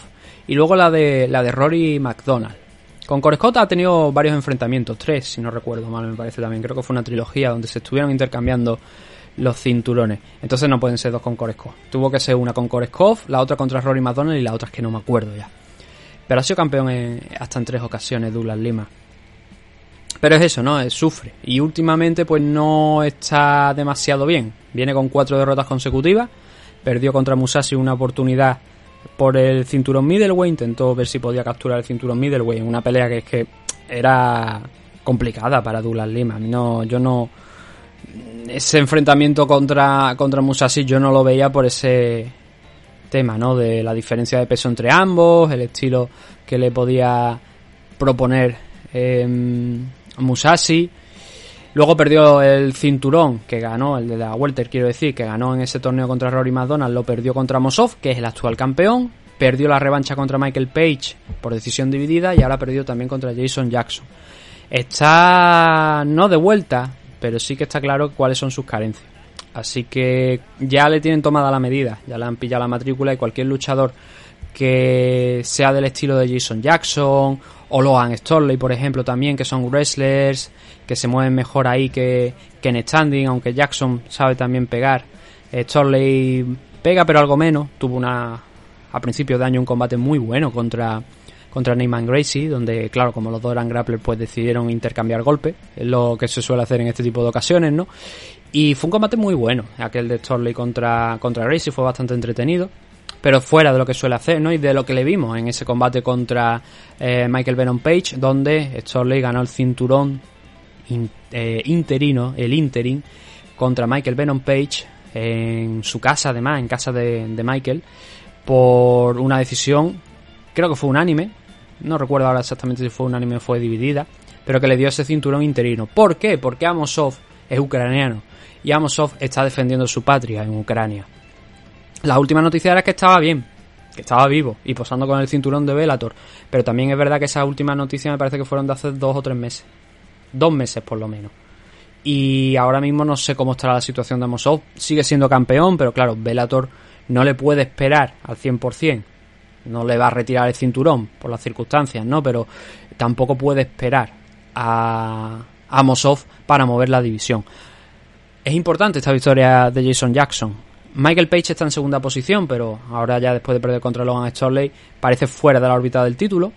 y luego la de la de Rory McDonald. Con Koreskov ha tenido varios enfrentamientos, tres, si no recuerdo mal, me parece también. Creo que fue una trilogía donde se estuvieron intercambiando los cinturones. Entonces no pueden ser dos con Koreskov. Tuvo que ser una con Koreskov, la otra contra Rory McDonald y la otra es que no me acuerdo ya. Pero ha sido campeón hasta en tres ocasiones Douglas Lima. Pero es eso, ¿no? Sufre. Y últimamente pues no está demasiado bien. Viene con cuatro derrotas consecutivas. Perdió contra Musashi una oportunidad por el cinturón middleweight. Intentó ver si podía capturar el cinturón middleweight en una pelea que es que era complicada para Douglas Lima. No, yo no... Ese enfrentamiento contra, contra Musashi yo no lo veía por ese tema, ¿no? De la diferencia de peso entre ambos, el estilo que le podía proponer eh, Musashi. Luego perdió el cinturón que ganó, el de la Welter, quiero decir, que ganó en ese torneo contra Rory McDonald, lo perdió contra Mosov, que es el actual campeón. Perdió la revancha contra Michael Page por decisión dividida y ahora perdió también contra Jason Jackson. Está no de vuelta, pero sí que está claro cuáles son sus carencias. Así que ya le tienen tomada la medida, ya le han pillado la matrícula y cualquier luchador que sea del estilo de Jason Jackson o Logan Storley, por ejemplo, también, que son wrestlers que se mueven mejor ahí que, que en standing, aunque Jackson sabe también pegar. Eh, Storley pega, pero algo menos. Tuvo una a principios de año un combate muy bueno contra contra Neyman Gracie, donde, claro, como los dos eran grapplers, pues decidieron intercambiar golpes, es lo que se suele hacer en este tipo de ocasiones, ¿no? Y fue un combate muy bueno, aquel de Storley contra, contra Gracie, fue bastante entretenido, pero fuera de lo que suele hacer, ¿no? Y de lo que le vimos en ese combate contra eh, Michael Venom Page, donde Storley ganó el cinturón eh, interino, el interim, contra Michael Venom Page, en su casa además, en casa de, de Michael, por una decisión, creo que fue unánime, no recuerdo ahora exactamente si fue unánime o fue dividida, pero que le dio ese cinturón interino. ¿Por qué? Porque Amosov es ucraniano y Amosov está defendiendo su patria en Ucrania. La última noticia era que estaba bien, que estaba vivo y posando con el cinturón de Velator, pero también es verdad que esa última noticia me parece que fueron de hace dos o tres meses, dos meses por lo menos. Y ahora mismo no sé cómo estará la situación de Amosov. Sigue siendo campeón, pero claro, Velator no le puede esperar al 100% no le va a retirar el cinturón por las circunstancias, ¿no? Pero tampoco puede esperar a, a Mosov para mover la división. Es importante esta victoria de Jason Jackson. Michael Page está en segunda posición, pero ahora ya después de perder contra Logan Storley parece fuera de la órbita del título.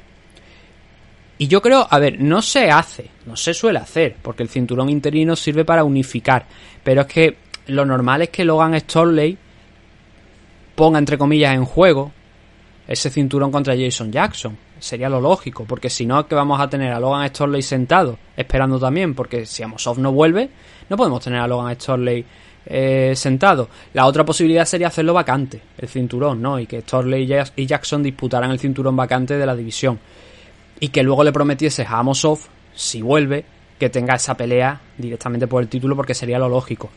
Y yo creo, a ver, no se hace, no se suele hacer, porque el cinturón interino sirve para unificar. Pero es que lo normal es que Logan Storley ponga entre comillas en juego ese cinturón contra Jason Jackson. Sería lo lógico, porque si no, que vamos a tener a Logan Storley sentado, esperando también, porque si Amosov no vuelve, no podemos tener a Logan Storley eh, sentado. La otra posibilidad sería hacerlo vacante, el cinturón, ¿no? Y que Storley y Jackson disputaran el cinturón vacante de la división. Y que luego le prometiese a Amosov, si vuelve, que tenga esa pelea directamente por el título, porque sería lo lógico.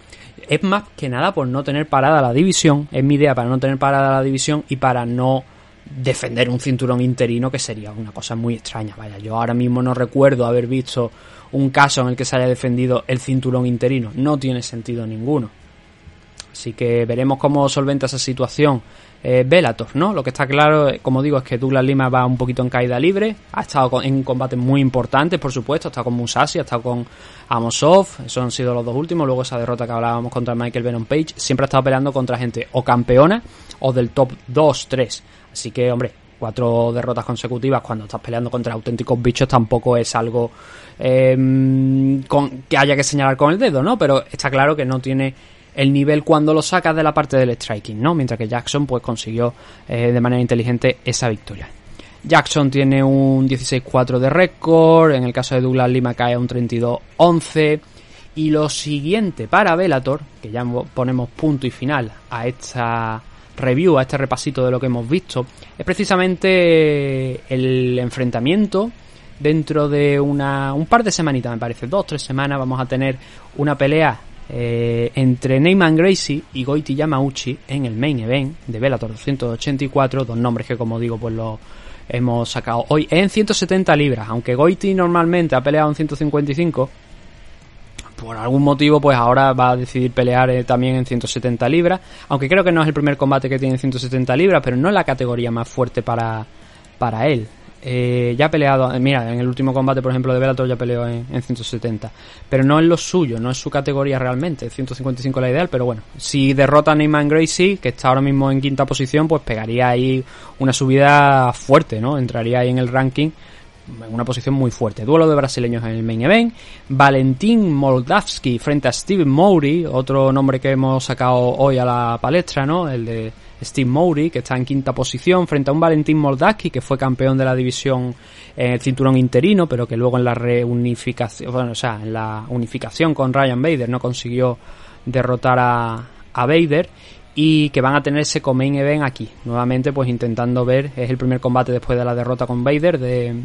Es más que nada por no tener parada la división, es mi idea para no tener parada la división y para no defender un cinturón interino que sería una cosa muy extraña. Vaya, yo ahora mismo no recuerdo haber visto un caso en el que se haya defendido el cinturón interino. No tiene sentido ninguno. Así que veremos cómo solventa esa situación eh, Bellator, ¿no? Lo que está claro, eh, como digo, es que Douglas Lima va un poquito en caída libre. Ha estado en combates muy importantes, por supuesto. Ha estado con Musashi, ha estado con Amosov. Esos han sido los dos últimos. Luego esa derrota que hablábamos contra Michael Venom Page. Siempre ha estado peleando contra gente o campeona o del top 2-3. Así que, hombre, cuatro derrotas consecutivas cuando estás peleando contra auténticos bichos tampoco es algo eh, con, que haya que señalar con el dedo, ¿no? Pero está claro que no tiene el nivel cuando lo sacas de la parte del striking, ¿no? Mientras que Jackson pues consiguió eh, de manera inteligente esa victoria. Jackson tiene un 16-4 de récord, en el caso de Douglas Lima cae un 32-11 y lo siguiente para Velator, que ya ponemos punto y final a esta review, a este repasito de lo que hemos visto, es precisamente el enfrentamiento dentro de una, un par de semanitas, me parece, dos, tres semanas, vamos a tener una pelea eh, entre Neyman Gracie y Goiti Yamauchi en el main event de Bellator 284, dos nombres que como digo pues lo hemos sacado hoy en 170 libras, aunque Goiti normalmente ha peleado en 155, por algún motivo, pues ahora va a decidir pelear eh, también en 170 libras. Aunque creo que no es el primer combate que tiene en 170 libras, pero no es la categoría más fuerte para, para él. Eh, ya ha peleado, eh, mira, en el último combate, por ejemplo, de Bellator ya peleó en, 170. Pero no es lo suyo, no es su categoría realmente. 155 es la ideal, pero bueno. Si derrota a Neyman Gracie, que está ahora mismo en quinta posición, pues pegaría ahí una subida fuerte, ¿no? Entraría ahí en el ranking en una posición muy fuerte. Duelo de brasileños en el main event. Valentín Moldavski frente a Steve Mowry, otro nombre que hemos sacado hoy a la palestra, ¿no? El de Steve Mowry, que está en quinta posición, frente a un Valentín Moldavski, que fue campeón de la división en el cinturón interino, pero que luego en la reunificación, bueno, o sea, en la unificación con Ryan Bader no consiguió derrotar a, a Bader y que van a tener ese main event aquí. Nuevamente, pues intentando ver, es el primer combate después de la derrota con Bader de,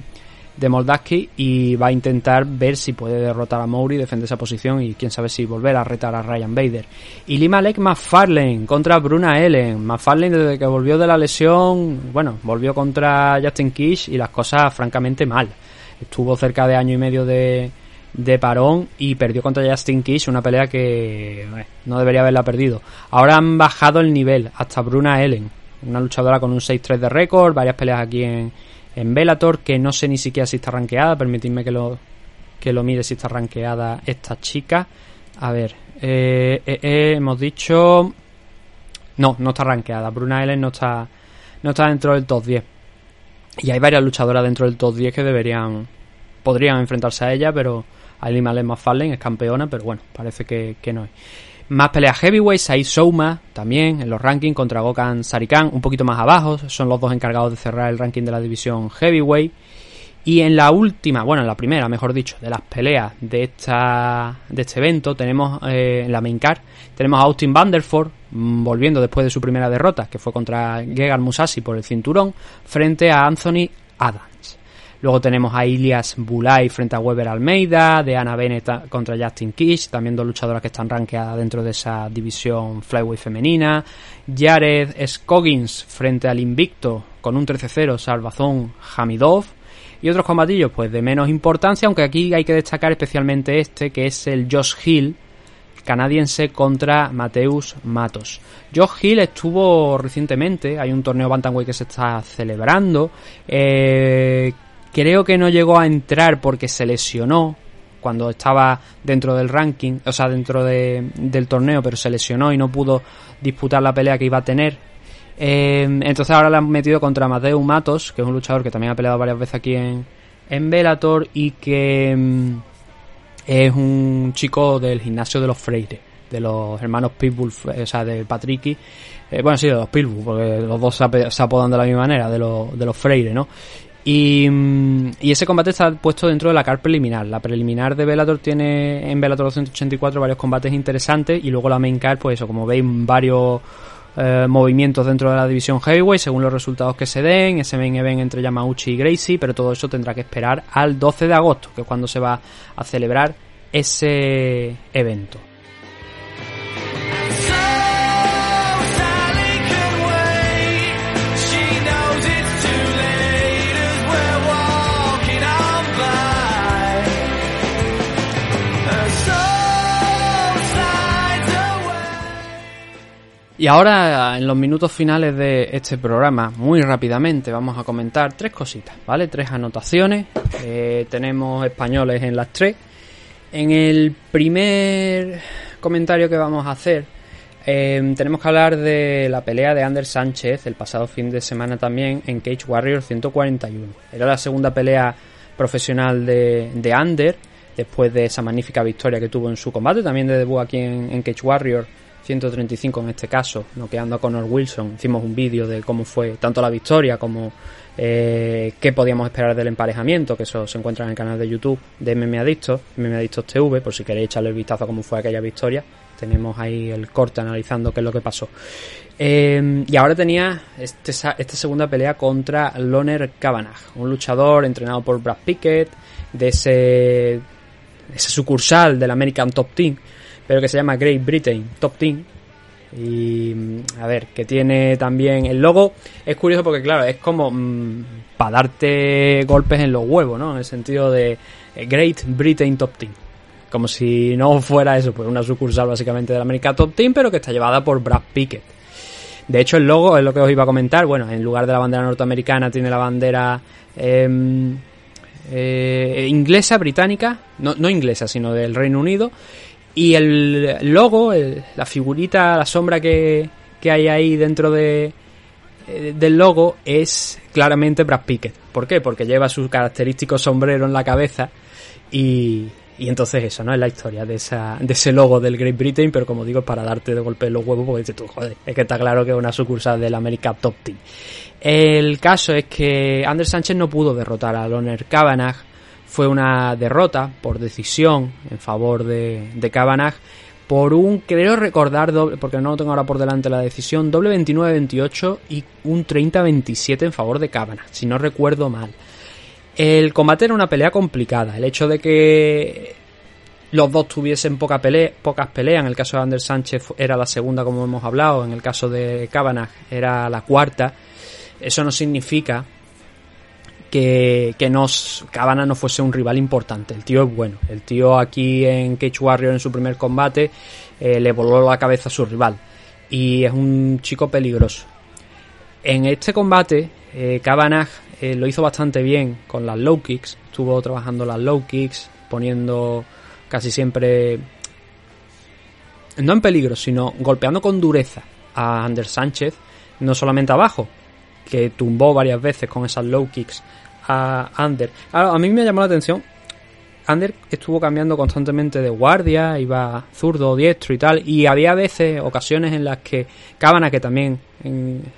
de Moldavski y va a intentar ver si puede derrotar a Mowry, defender esa posición y quién sabe si volver a retar a Ryan Bader. Y Limalek McFarlane contra Bruna Ellen. McFarlane desde que volvió de la lesión, bueno, volvió contra Justin Kish y las cosas francamente mal. Estuvo cerca de año y medio de, de parón y perdió contra Justin Kish, una pelea que eh, no debería haberla perdido. Ahora han bajado el nivel hasta Bruna Ellen, una luchadora con un 6-3 de récord, varias peleas aquí en, en Bellator, que no sé ni siquiera si está rankeada, permitidme que lo, que lo mire si está rankeada esta chica. A ver, eh, eh, eh, hemos dicho... No, no está rankeada, Bruna Ellen no está, no está dentro del top 10. Y hay varias luchadoras dentro del top 10 que deberían... Podrían enfrentarse a ella, pero Aileen McFarlane es campeona, pero bueno, parece que, que no hay. Más peleas heavyweights, hay Souma también en los rankings contra Gokan Sarikan, un poquito más abajo, son los dos encargados de cerrar el ranking de la división heavyweight. Y en la última, bueno, en la primera, mejor dicho, de las peleas de esta de este evento, tenemos eh, en la main card, tenemos a Austin Vanderford mm, volviendo después de su primera derrota, que fue contra Gegard Musashi por el cinturón, frente a Anthony Adams. Luego tenemos a Ilias Bulay frente a Weber Almeida, de Ana Bennett contra Justin Kish, también dos luchadoras que están rankeadas dentro de esa división flyweight femenina. Jared Scoggins frente al invicto con un 13-0 Salvazón Hamidov. Y otros combatillos pues de menos importancia, aunque aquí hay que destacar especialmente este, que es el Josh Hill, canadiense contra Mateus Matos. Josh Hill estuvo recientemente, hay un torneo Bantamweight que se está celebrando, eh, Creo que no llegó a entrar porque se lesionó cuando estaba dentro del ranking, o sea, dentro de, del torneo, pero se lesionó y no pudo disputar la pelea que iba a tener. Eh, entonces ahora le han metido contra Mateo Matos, que es un luchador que también ha peleado varias veces aquí en, en Bellator y que mm, es un chico del gimnasio de los Freire, de los hermanos Pitbull, o sea, de Patricky. Eh, bueno, sí, de los Pitbull, porque los dos se, se apodan de la misma manera, de, los, de los Freire, ¿no? Y, mm, y, ese combate está puesto dentro de la car preliminar. La preliminar de Bellator tiene en Bellator 284 varios combates interesantes y luego la main car, pues eso, como veis, varios eh, movimientos dentro de la división heavyweight según los resultados que se den, ese main event entre Yamauchi y Gracie, pero todo eso tendrá que esperar al 12 de agosto, que es cuando se va a celebrar ese evento. Y ahora, en los minutos finales de este programa, muy rápidamente vamos a comentar tres cositas, ¿vale? Tres anotaciones. Eh, tenemos españoles en las tres. En el primer comentario que vamos a hacer, eh, tenemos que hablar de la pelea de Ander Sánchez el pasado fin de semana también en Cage Warrior 141. Era la segunda pelea profesional de, de Ander, después de esa magnífica victoria que tuvo en su combate, también de debut aquí en, en Cage Warrior 135 en este caso, noqueando a Connor Wilson. Hicimos un vídeo de cómo fue tanto la victoria como eh, qué podíamos esperar del emparejamiento, que eso se encuentra en el canal de YouTube de MMA Adictos, MMA TV, por si queréis echarle el vistazo a cómo fue aquella victoria. Tenemos ahí el corte analizando qué es lo que pasó. Eh, y ahora tenía este, esta segunda pelea contra Loner Kavanagh, un luchador entrenado por Brad Pickett, de ese, ese sucursal del American Top Team pero que se llama Great Britain Top Team. Y a ver, que tiene también el logo. Es curioso porque, claro, es como mm, para darte golpes en los huevos, ¿no? En el sentido de eh, Great Britain Top Team. Como si no fuera eso, pues una sucursal básicamente de la América Top Team, pero que está llevada por Brad Pickett. De hecho, el logo es lo que os iba a comentar. Bueno, en lugar de la bandera norteamericana, tiene la bandera em, eh, inglesa, británica. No, no inglesa, sino del Reino Unido. Y el logo, la figurita, la sombra que, hay ahí dentro de, eh, del logo es claramente Brad Pickett. ¿Por qué? Porque lleva su característico sombrero en la cabeza y, y entonces eso, ¿no? Es la historia de, esa, de ese logo del Great Britain, pero como digo, es para darte de golpe los huevos porque dices tú, joder, es que está claro que es una sucursal del America Top Team. El caso es que Anders Sánchez no pudo derrotar a Loner Kavanagh fue una derrota por decisión en favor de, de Kavanagh por un, creo recordar, doble, porque no lo tengo ahora por delante la decisión, doble 29-28 y un 30-27 en favor de Kavanagh, si no recuerdo mal. El combate era una pelea complicada, el hecho de que los dos tuviesen poca pelea, pocas peleas, en el caso de Ander Sánchez era la segunda como hemos hablado, en el caso de Kavanagh era la cuarta, eso no significa que, que nos Cabana no fuese un rival importante. El tío es bueno. El tío aquí en Cage Warrior en su primer combate eh, le voló la cabeza a su rival. Y es un chico peligroso. En este combate, eh, eh, lo hizo bastante bien con las low kicks. Estuvo trabajando las low kicks, poniendo casi siempre, no en peligro, sino golpeando con dureza a Ander Sánchez, no solamente abajo, que tumbó varias veces con esas low kicks a Ander. a mí me llamó la atención. Ander estuvo cambiando constantemente de guardia, iba zurdo, diestro y tal, y había veces, ocasiones en las que Cabana, que también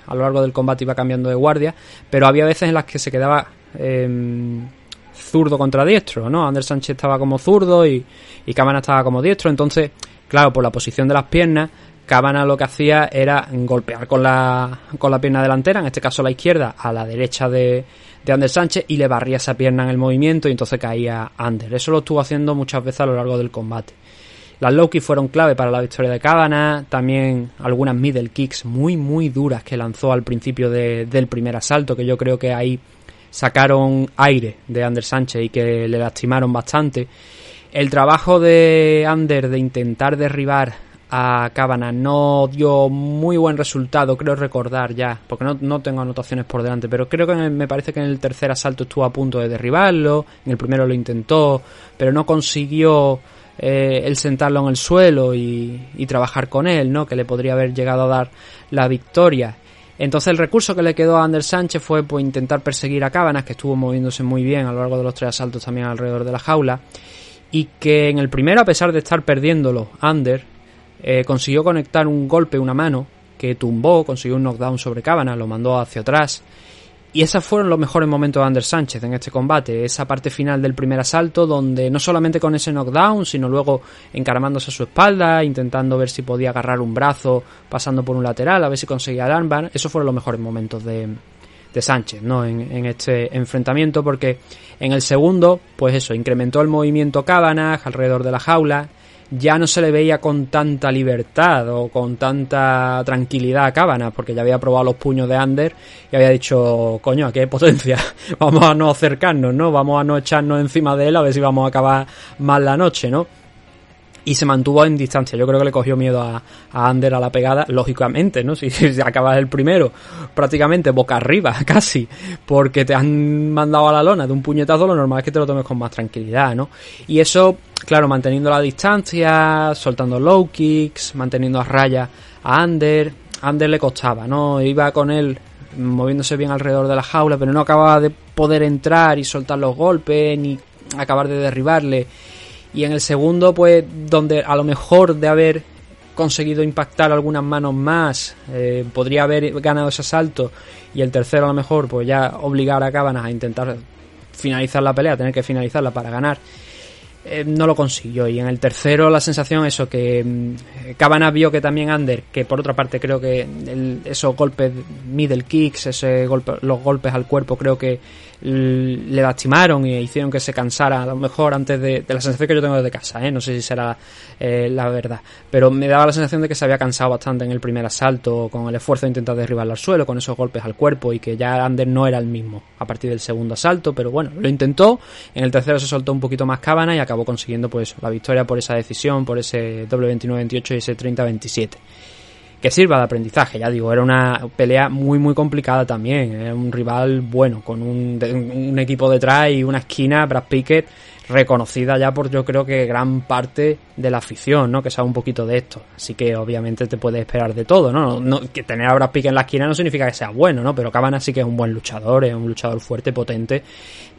a lo largo del combate iba cambiando de guardia, pero había veces en las que se quedaba em, zurdo contra diestro, ¿no? Ander Sánchez estaba como zurdo y, y Cabana estaba como diestro, entonces, claro, por la posición de las piernas, Cabana lo que hacía era golpear con la, con la pierna delantera, en este caso la izquierda, a la derecha de, de Ander Sánchez y le barría esa pierna en el movimiento y entonces caía Ander. Eso lo estuvo haciendo muchas veces a lo largo del combate. Las low fueron clave para la victoria de Cabana, también algunas middle kicks muy muy duras que lanzó al principio del primer asalto, que yo creo que ahí sacaron aire de Ander Sánchez y que le lastimaron bastante. El trabajo de Ander de intentar derribar a Cabana no dio muy buen resultado, creo recordar ya, porque no, tengo anotaciones por delante, pero creo que me parece que en el tercer asalto estuvo a punto de derribarlo, en el primero lo intentó, pero no consiguió eh, el sentarlo en el suelo y, y, trabajar con él, ¿no? Que le podría haber llegado a dar la victoria. Entonces el recurso que le quedó a Ander Sánchez fue pues, intentar perseguir a Cabanas, que estuvo moviéndose muy bien a lo largo de los tres asaltos también alrededor de la jaula, y que en el primero, a pesar de estar perdiéndolo, Ander eh, consiguió conectar un golpe, una mano, que tumbó, consiguió un knockdown sobre Cabanas, lo mandó hacia atrás y esos fueron los mejores momentos de Ander Sánchez en este combate. Esa parte final del primer asalto, donde no solamente con ese knockdown, sino luego encaramándose a su espalda, intentando ver si podía agarrar un brazo, pasando por un lateral, a ver si conseguía el armbar. Esos fueron los mejores momentos de, de Sánchez, ¿no? En, en, este enfrentamiento, porque en el segundo, pues eso, incrementó el movimiento Cabanagh alrededor de la jaula ya no se le veía con tanta libertad o con tanta tranquilidad a Cábana, porque ya había probado los puños de Ander y había dicho, coño, ¿a qué potencia? (laughs) vamos a no acercarnos, ¿no? Vamos a no echarnos encima de él a ver si vamos a acabar mal la noche, ¿no? Y se mantuvo en distancia. Yo creo que le cogió miedo a, a Ander a la pegada, lógicamente, ¿no? Si, (laughs) si acabas el primero, prácticamente boca arriba, (laughs) casi, porque te han mandado a la lona de un puñetazo, lo normal es que te lo tomes con más tranquilidad, ¿no? Y eso, claro, manteniendo la distancia, soltando low kicks, manteniendo a raya a Ander, Ander le costaba, ¿no? Iba con él moviéndose bien alrededor de la jaula, pero no acababa de poder entrar y soltar los golpes, ni acabar de derribarle y en el segundo, pues, donde a lo mejor de haber conseguido impactar algunas manos más, eh, podría haber ganado ese asalto. Y el tercero, a lo mejor, pues ya obligar a Cabanas a intentar finalizar la pelea, tener que finalizarla para ganar. Eh, no lo consiguió. Y en el tercero la sensación eso, que mm, Cabanas vio que también Ander, que por otra parte creo que esos golpes, middle kicks, ese golpe, los golpes al cuerpo, creo que le lastimaron y hicieron que se cansara a lo mejor antes de, la sensación que yo tengo desde casa, ¿eh? no sé si será eh, la verdad, pero me daba la sensación de que se había cansado bastante en el primer asalto con el esfuerzo de intentar derribarlo al suelo, con esos golpes al cuerpo y que ya Ander no era el mismo a partir del segundo asalto, pero bueno, lo intentó, en el tercero se soltó un poquito más cábana y acabó consiguiendo pues la victoria por esa decisión, por ese W29-28 y ese 30-27 que sirva de aprendizaje, ya digo, era una pelea muy muy complicada también, era un rival bueno, con un, un equipo detrás y una esquina, Brad Pickett, reconocida ya por yo creo que gran parte de la afición, ¿no? Que sabe un poquito de esto. Así que obviamente te puedes esperar de todo, ¿no? no que tener a Brad en la esquina no significa que sea bueno, ¿no? Pero Cabana sí que es un buen luchador, es un luchador fuerte, potente.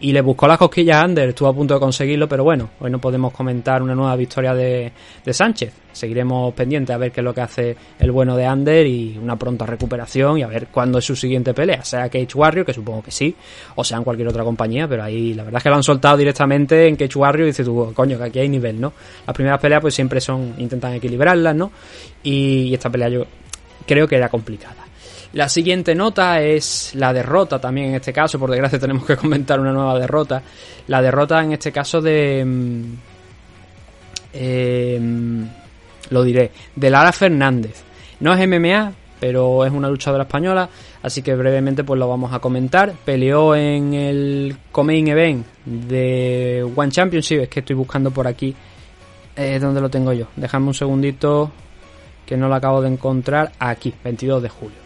Y le buscó las cosquillas a Ander, estuvo a punto de conseguirlo, pero bueno, hoy no podemos comentar una nueva victoria de, de Sánchez. Seguiremos pendientes a ver qué es lo que hace el bueno de Ander y una pronta recuperación y a ver cuándo es su siguiente pelea. Sea Cage Warrior, que supongo que sí, o sea en cualquier otra compañía, pero ahí la verdad es que lo han soltado directamente en Cage Warrior y dices tú, coño, que aquí hay nivel, ¿no? Las primeras peleas pues siempre son, intentan equilibrarlas, ¿no? Y, esta pelea yo creo que era complicada. La siguiente nota es la derrota también en este caso, por desgracia (laughs) tenemos que comentar una nueva derrota. La derrota en este caso de... Mm, em, lo diré, de Lara Fernández. No es MMA, pero es una luchadora española, así que brevemente pues lo vamos a comentar. Peleó en el Comain Event de One Championship, es que estoy buscando por aquí eh, donde lo tengo yo. Dejadme un segundito que no lo acabo de encontrar. Aquí, 22 de julio.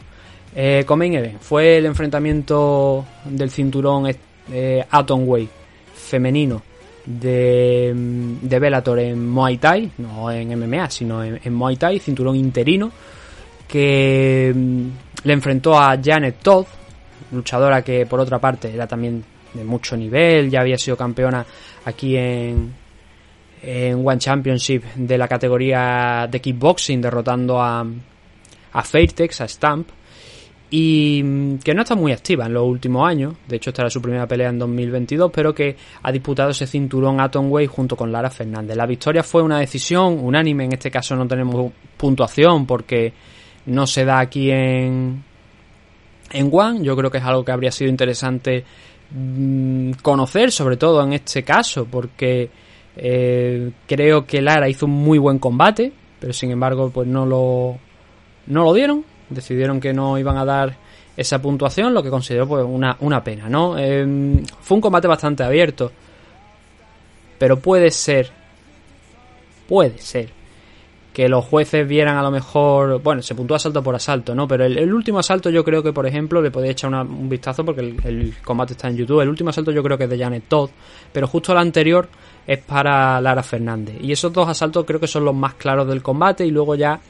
Eh, Comain Event fue el enfrentamiento del cinturón eh, Atomweight femenino de, de Bellator en Muay Thai, no en MMA, sino en, en Muay Thai, cinturón interino, que mm, le enfrentó a Janet Todd, luchadora que por otra parte era también de mucho nivel, ya había sido campeona aquí en, en One Championship de la categoría de kickboxing, derrotando a, a Fairtex, a Stamp, y mm, que no está muy activa en los últimos años, de hecho esta era su primera pelea en 2022, pero que ha disputado ese cinturón Atomweight junto con Lara Fernández. La victoria fue una decisión unánime, en este caso no tenemos puntuación porque no se da aquí en, en One, yo creo que es algo que habría sido interesante mm, conocer, sobre todo en este caso, porque eh, creo que Lara hizo un muy buen combate, pero sin embargo pues no lo, no lo dieron, decidieron que no iban a dar esa puntuación, lo que considero pues una, una pena, ¿no? Eh, fue un combate bastante abierto, pero puede ser, puede ser que los jueces vieran a lo mejor, bueno, se puntúa asalto por asalto, ¿no? Pero el, último asalto yo creo que, por ejemplo, le podéis echar un vistazo porque el, el, combate está en YouTube. El último asalto yo creo que es de Janet Todd, pero justo el anterior es para Lara Fernández. Y esos dos asaltos creo que son los más claros del combate y luego ya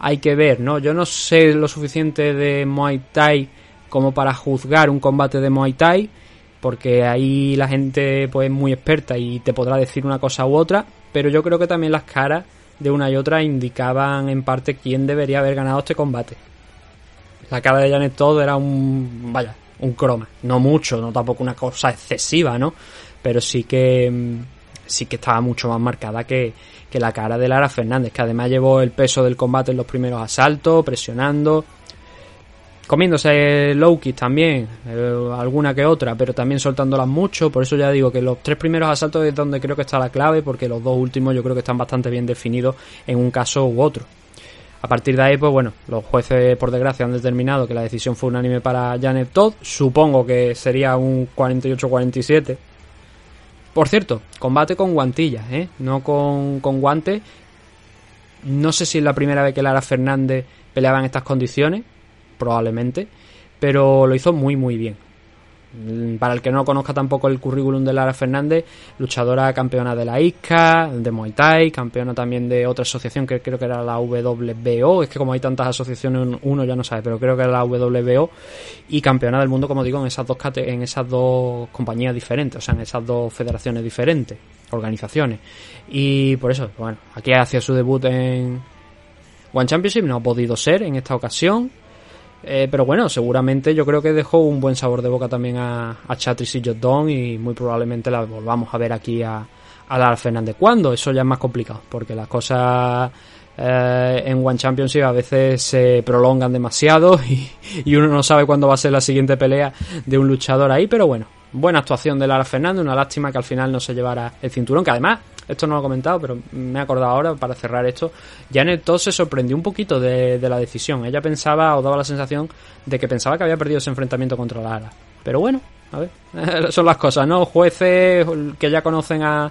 hay que ver, ¿no? Yo no sé lo suficiente de Muay Thai como para juzgar un combate de Muay Thai, porque ahí la gente pues es muy experta y te podrá decir una cosa u otra, pero yo creo que también las caras de una y otra indicaban en parte quién debería haber ganado este combate. La cara de Janet Todd era un, vaya, un croma, no mucho, no tampoco una cosa excesiva, ¿no? Pero sí que sí que estaba mucho más marcada que, que la cara de Lara Fernández, que además llevó el peso del combate en los primeros asaltos, presionando, comiéndose low kick también, eh, alguna que otra, pero también soltándolas mucho. Por eso ya digo que los tres primeros asaltos es donde creo que está la clave, porque los dos últimos yo creo que están bastante bien definidos en un caso u otro. A partir de ahí, pues bueno, los jueces por desgracia han determinado que la decisión fue unánime para Janet Todd. Supongo que sería un 48-47. Por cierto, combate con guantillas, ¿eh? No con, con guantes. No sé si es la primera vez que Lara Fernández peleaba en estas condiciones probablemente, pero lo hizo muy muy bien. Para el que no conozca tampoco el currículum de Lara Fernández, luchadora campeona de la ISCA, de Muay Thai, campeona también de otra asociación que creo que era la WBO, es que como hay tantas asociaciones uno ya no sabe, pero creo que era la WBO y campeona del mundo, como digo, en esas dos en esas dos compañías diferentes, o sea, en esas dos federaciones diferentes, organizaciones. Y por eso, bueno, aquí hacía su debut en One Championship, no ha podido ser en esta ocasión, eh, pero bueno, seguramente yo creo que dejó un buen sabor de boca también a, a Chatris y Jotón y muy probablemente la volvamos a ver aquí a, a Lara Fernández. ¿Cuándo? Eso ya es más complicado, porque las cosas eh, en One Championship a veces se prolongan demasiado (laughs) y, y, uno no sabe cuándo va a ser la siguiente pelea de un luchador ahí, pero bueno, buena actuación de Lara Fernández, una lástima que al final no se llevara el cinturón, que además esto no lo he comentado, pero me he acordado ahora para cerrar esto. Janet Todd se sorprendió un poquito de, la decisión. Ella pensaba o daba la sensación de que pensaba que había perdido ese enfrentamiento contra Lara. Pero bueno, a ver, (laughs) son las cosas, ¿no? Jueces que ya conocen a,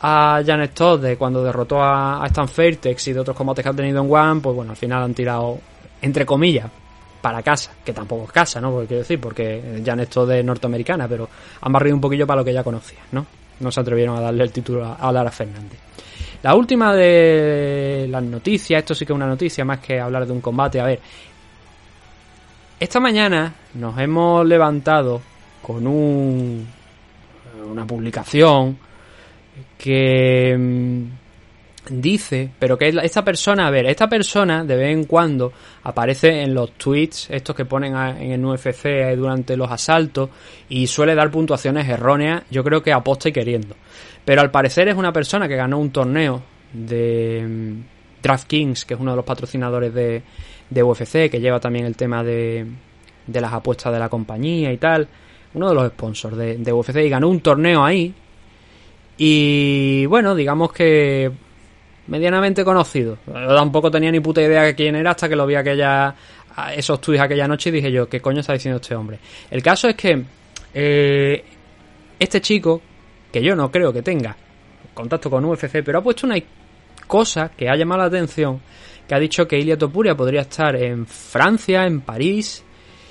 a Janet Todd de cuando derrotó a, a Stan Fairtex y de otros combates que ha tenido en One, pues bueno, al final han tirado, entre comillas, para casa, que tampoco es casa, ¿no? Porque quiero decir, porque Janet Todd es norteamericana, pero han barrido un poquillo para lo que ya conocía, ¿no? No se atrevieron a darle el título a Lara Fernández. La última de las noticias, esto sí que es una noticia más que hablar de un combate. A ver, esta mañana nos hemos levantado con un, una publicación que dice, pero que esta persona, a ver, esta persona de vez en cuando aparece en los tweets, estos que ponen en el UFC durante los asaltos, y suele dar puntuaciones erróneas, yo creo que aposta y queriendo. Pero al parecer es una persona que ganó un torneo de mm, DraftKings, que es uno de los patrocinadores de, UFC, que lleva también el tema de, de las apuestas de la compañía y tal, uno de los sponsors de, de UFC, y ganó un torneo ahí. Y bueno, digamos que medianamente conocido. Tampoco tenía ni puta idea de quién era hasta que lo vi aquella, esos tweets aquella noche y dije yo, ¿qué coño está diciendo este hombre? El caso es que eh, este chico, que yo no creo que tenga contacto con UFC, pero ha puesto una cosa que ha llamado la atención, que ha dicho que Ilia Topuria podría estar en Francia, en París,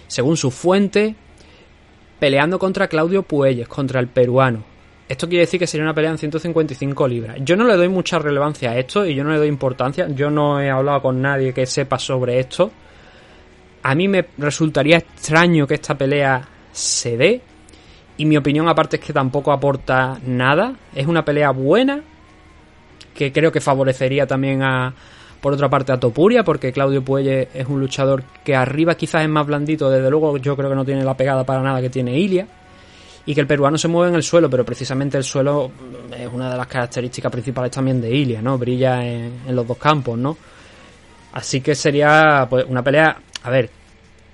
según su fuente, peleando contra Claudio Puelles, contra el peruano. Esto quiere decir que sería una pelea en 155 libras. Yo no le doy mucha relevancia a esto y yo no le doy importancia. Yo no he hablado con nadie que sepa sobre esto. A mí me resultaría extraño que esta pelea se dé. Y mi opinión aparte es que tampoco aporta nada. Es una pelea buena. Que creo que favorecería también a, por otra parte a Topuria, porque Claudio Puelle es un luchador que arriba quizás es más blandito, desde luego yo creo que no tiene la pegada para nada que tiene Ilia. Y que el peruano se mueve en el suelo, pero precisamente el suelo es una de las características principales también de Ilia, ¿no? Brilla en, en los dos campos, ¿no? Así que sería pues, una pelea, a ver,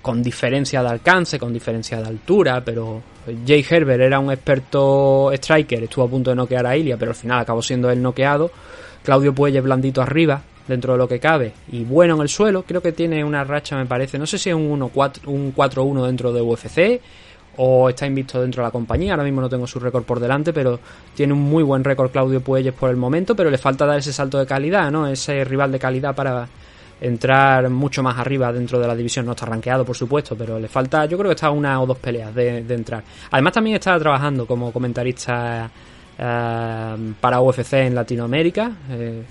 con diferencia de alcance, con diferencia de altura, pero Jay Herbert era un experto striker, estuvo a punto de noquear a Ilia, pero al final acabó siendo el noqueado. Claudio Puelle blandito arriba, dentro de lo que cabe y bueno en el suelo. Creo que tiene una racha, me parece. No sé si es un 1-4, un 4-1 dentro de UFC o está invicto dentro de la compañía. Ahora mismo no tengo su récord por delante, pero tiene un muy buen récord Claudio Puelles por el momento. Pero le falta dar ese salto de calidad, ¿no? Ese rival de calidad para entrar mucho más arriba dentro de la división. No está rankeado, por supuesto, pero le falta, yo creo que está una o dos peleas de, entrar. Además, también está trabajando como comentarista eh, para UFC en Latinoamérica. Eh,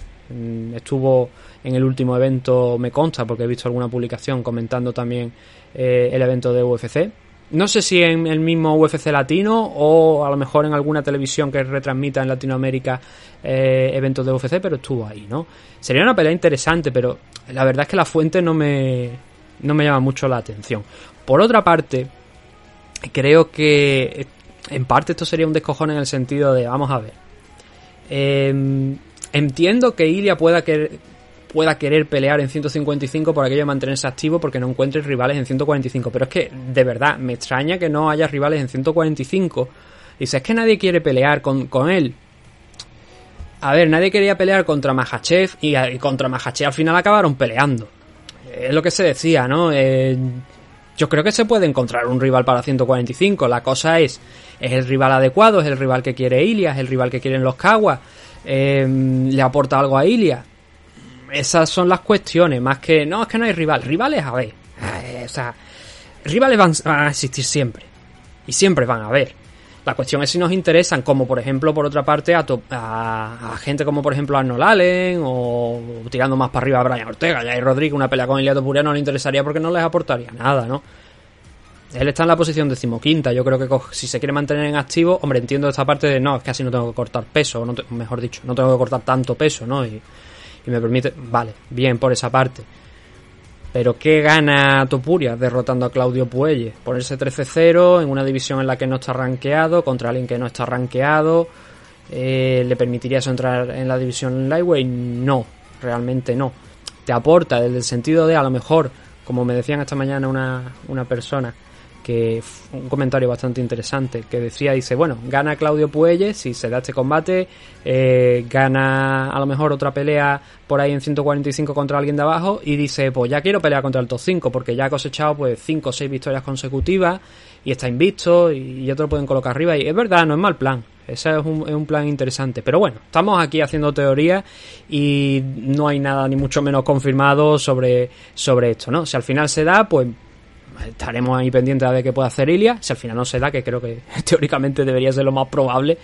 estuvo en el último evento, me consta, porque he visto alguna publicación comentando también eh, el evento de UFC. No sé si en el mismo UFC latino o a lo mejor en alguna televisión que retransmita en Latinoamérica eh, eventos de UFC, pero estuvo ahí, ¿no? Sería una pelea interesante, pero la verdad es que la fuente no me, no me llama mucho la atención. Por otra parte, creo que en parte esto sería un descojón en el sentido de, vamos a ver, eh, Entiendo que Ilia pueda querer, pueda querer pelear en 155 por aquello de mantenerse activo porque no encuentre rivales en 145. Pero es que, de verdad, me extraña que no haya rivales en 145. Dice, es que nadie quiere pelear con, él. A ver, nadie quería pelear contra Mahachev y, contra Mahachev al final acabaron peleando. Es lo que se decía, ¿no? Eh, yo creo que se puede encontrar un rival para 145. La cosa es, ¿es el rival adecuado? ¿Es el rival que quiere Ilia? ¿Es el rival que quieren los Kawas? Em, le aporta algo a Ilia. Esas son las cuestiones, más que no, es que no hay rival. Rivales, a ver. Eh, o sea, rivales van a existir siempre. Y siempre van a haber. La cuestión es si nos interesan, como por ejemplo, por otra parte, a, a, gente como por ejemplo Arnold Allen o tirando más para arriba a Brian Ortega. Hay Rodríguez, una pelea con Ilia Topuria no le interesaría porque no les aportaría nada, ¿no? Él está en la posición decimoquinta. Yo creo que si se quiere mantener en activo, hombre, entiendo esta parte de no, es que así no tengo que cortar peso, no mejor dicho, no tengo que cortar tanto peso, ¿no? Y, me permite, vale, bien por esa parte. Pero ¿qué gana Topuria derrotando a Claudio Puelle? Ponerse 13-0 en una división en la que no está rankeado, contra alguien que no está rankeado. Eh, ¿Le permitiría entrar en la división Lightweight? No, realmente no. Te aporta desde el sentido de, a lo mejor, como me decían esta mañana una, una persona, que un comentario bastante interesante que decía dice bueno gana Claudio Puelles si se da este combate eh, gana a lo mejor otra pelea por ahí en 145 contra alguien de abajo y dice pues ya quiero pelear contra el top 5 porque ya ha cosechado pues 5 o 6 victorias consecutivas y está invicto y, ya te lo pueden colocar arriba y es verdad no es mal plan ese es un, es un plan interesante. Pero bueno estamos aquí haciendo teoría y no hay nada ni mucho menos confirmado sobre sobre esto no si al final se da pues estaremos ahí pendientes ver qué puede hacer Ilia. Si al final no se da, que creo que (laughs) teóricamente debería ser lo más probable,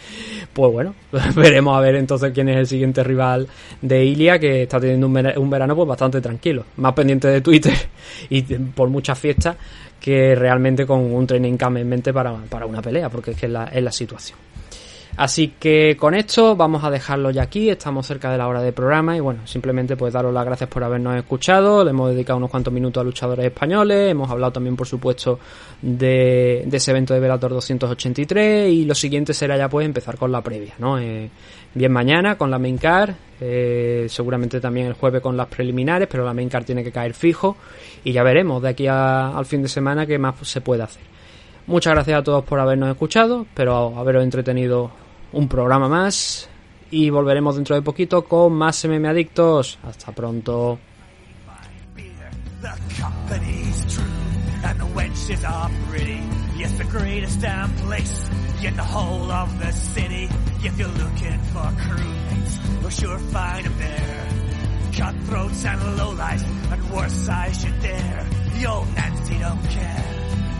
pues bueno, (laughs) veremos a ver entonces quién es el siguiente rival de Ilia, que está teniendo un verano pues bastante tranquilo. Más pendiente de Twitter (laughs) y por muchas fiestas que realmente con un training camp en mente para, para una pelea, porque es que la, es la situación. Así que con esto vamos a dejarlo ya aquí, estamos cerca de la hora de programa y bueno, simplemente pues daros las gracias por habernos escuchado, le hemos dedicado unos cuantos minutos a luchadores españoles, hemos hablado también por supuesto de, ese evento de Velator 283 y lo siguiente será ya pues empezar con la previa, ¿no? Eh, bien mañana con la main card, eh, seguramente también el jueves con las preliminares, pero la main card tiene que caer fijo y ya veremos de aquí al fin de semana qué más se puede hacer. Muchas gracias a todos por habernos escuchado, espero haberos entretenido un programa más y volveremos dentro de poquito con más MM Adictos. Hasta pronto. Cutthroats and lowlifes, and worse I should dare. The Nancy don't care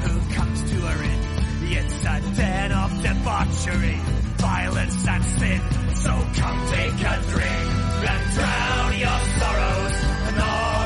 who comes to her in. It's a den of devils. violence and sin. So come take a drink and drown your sorrows and all.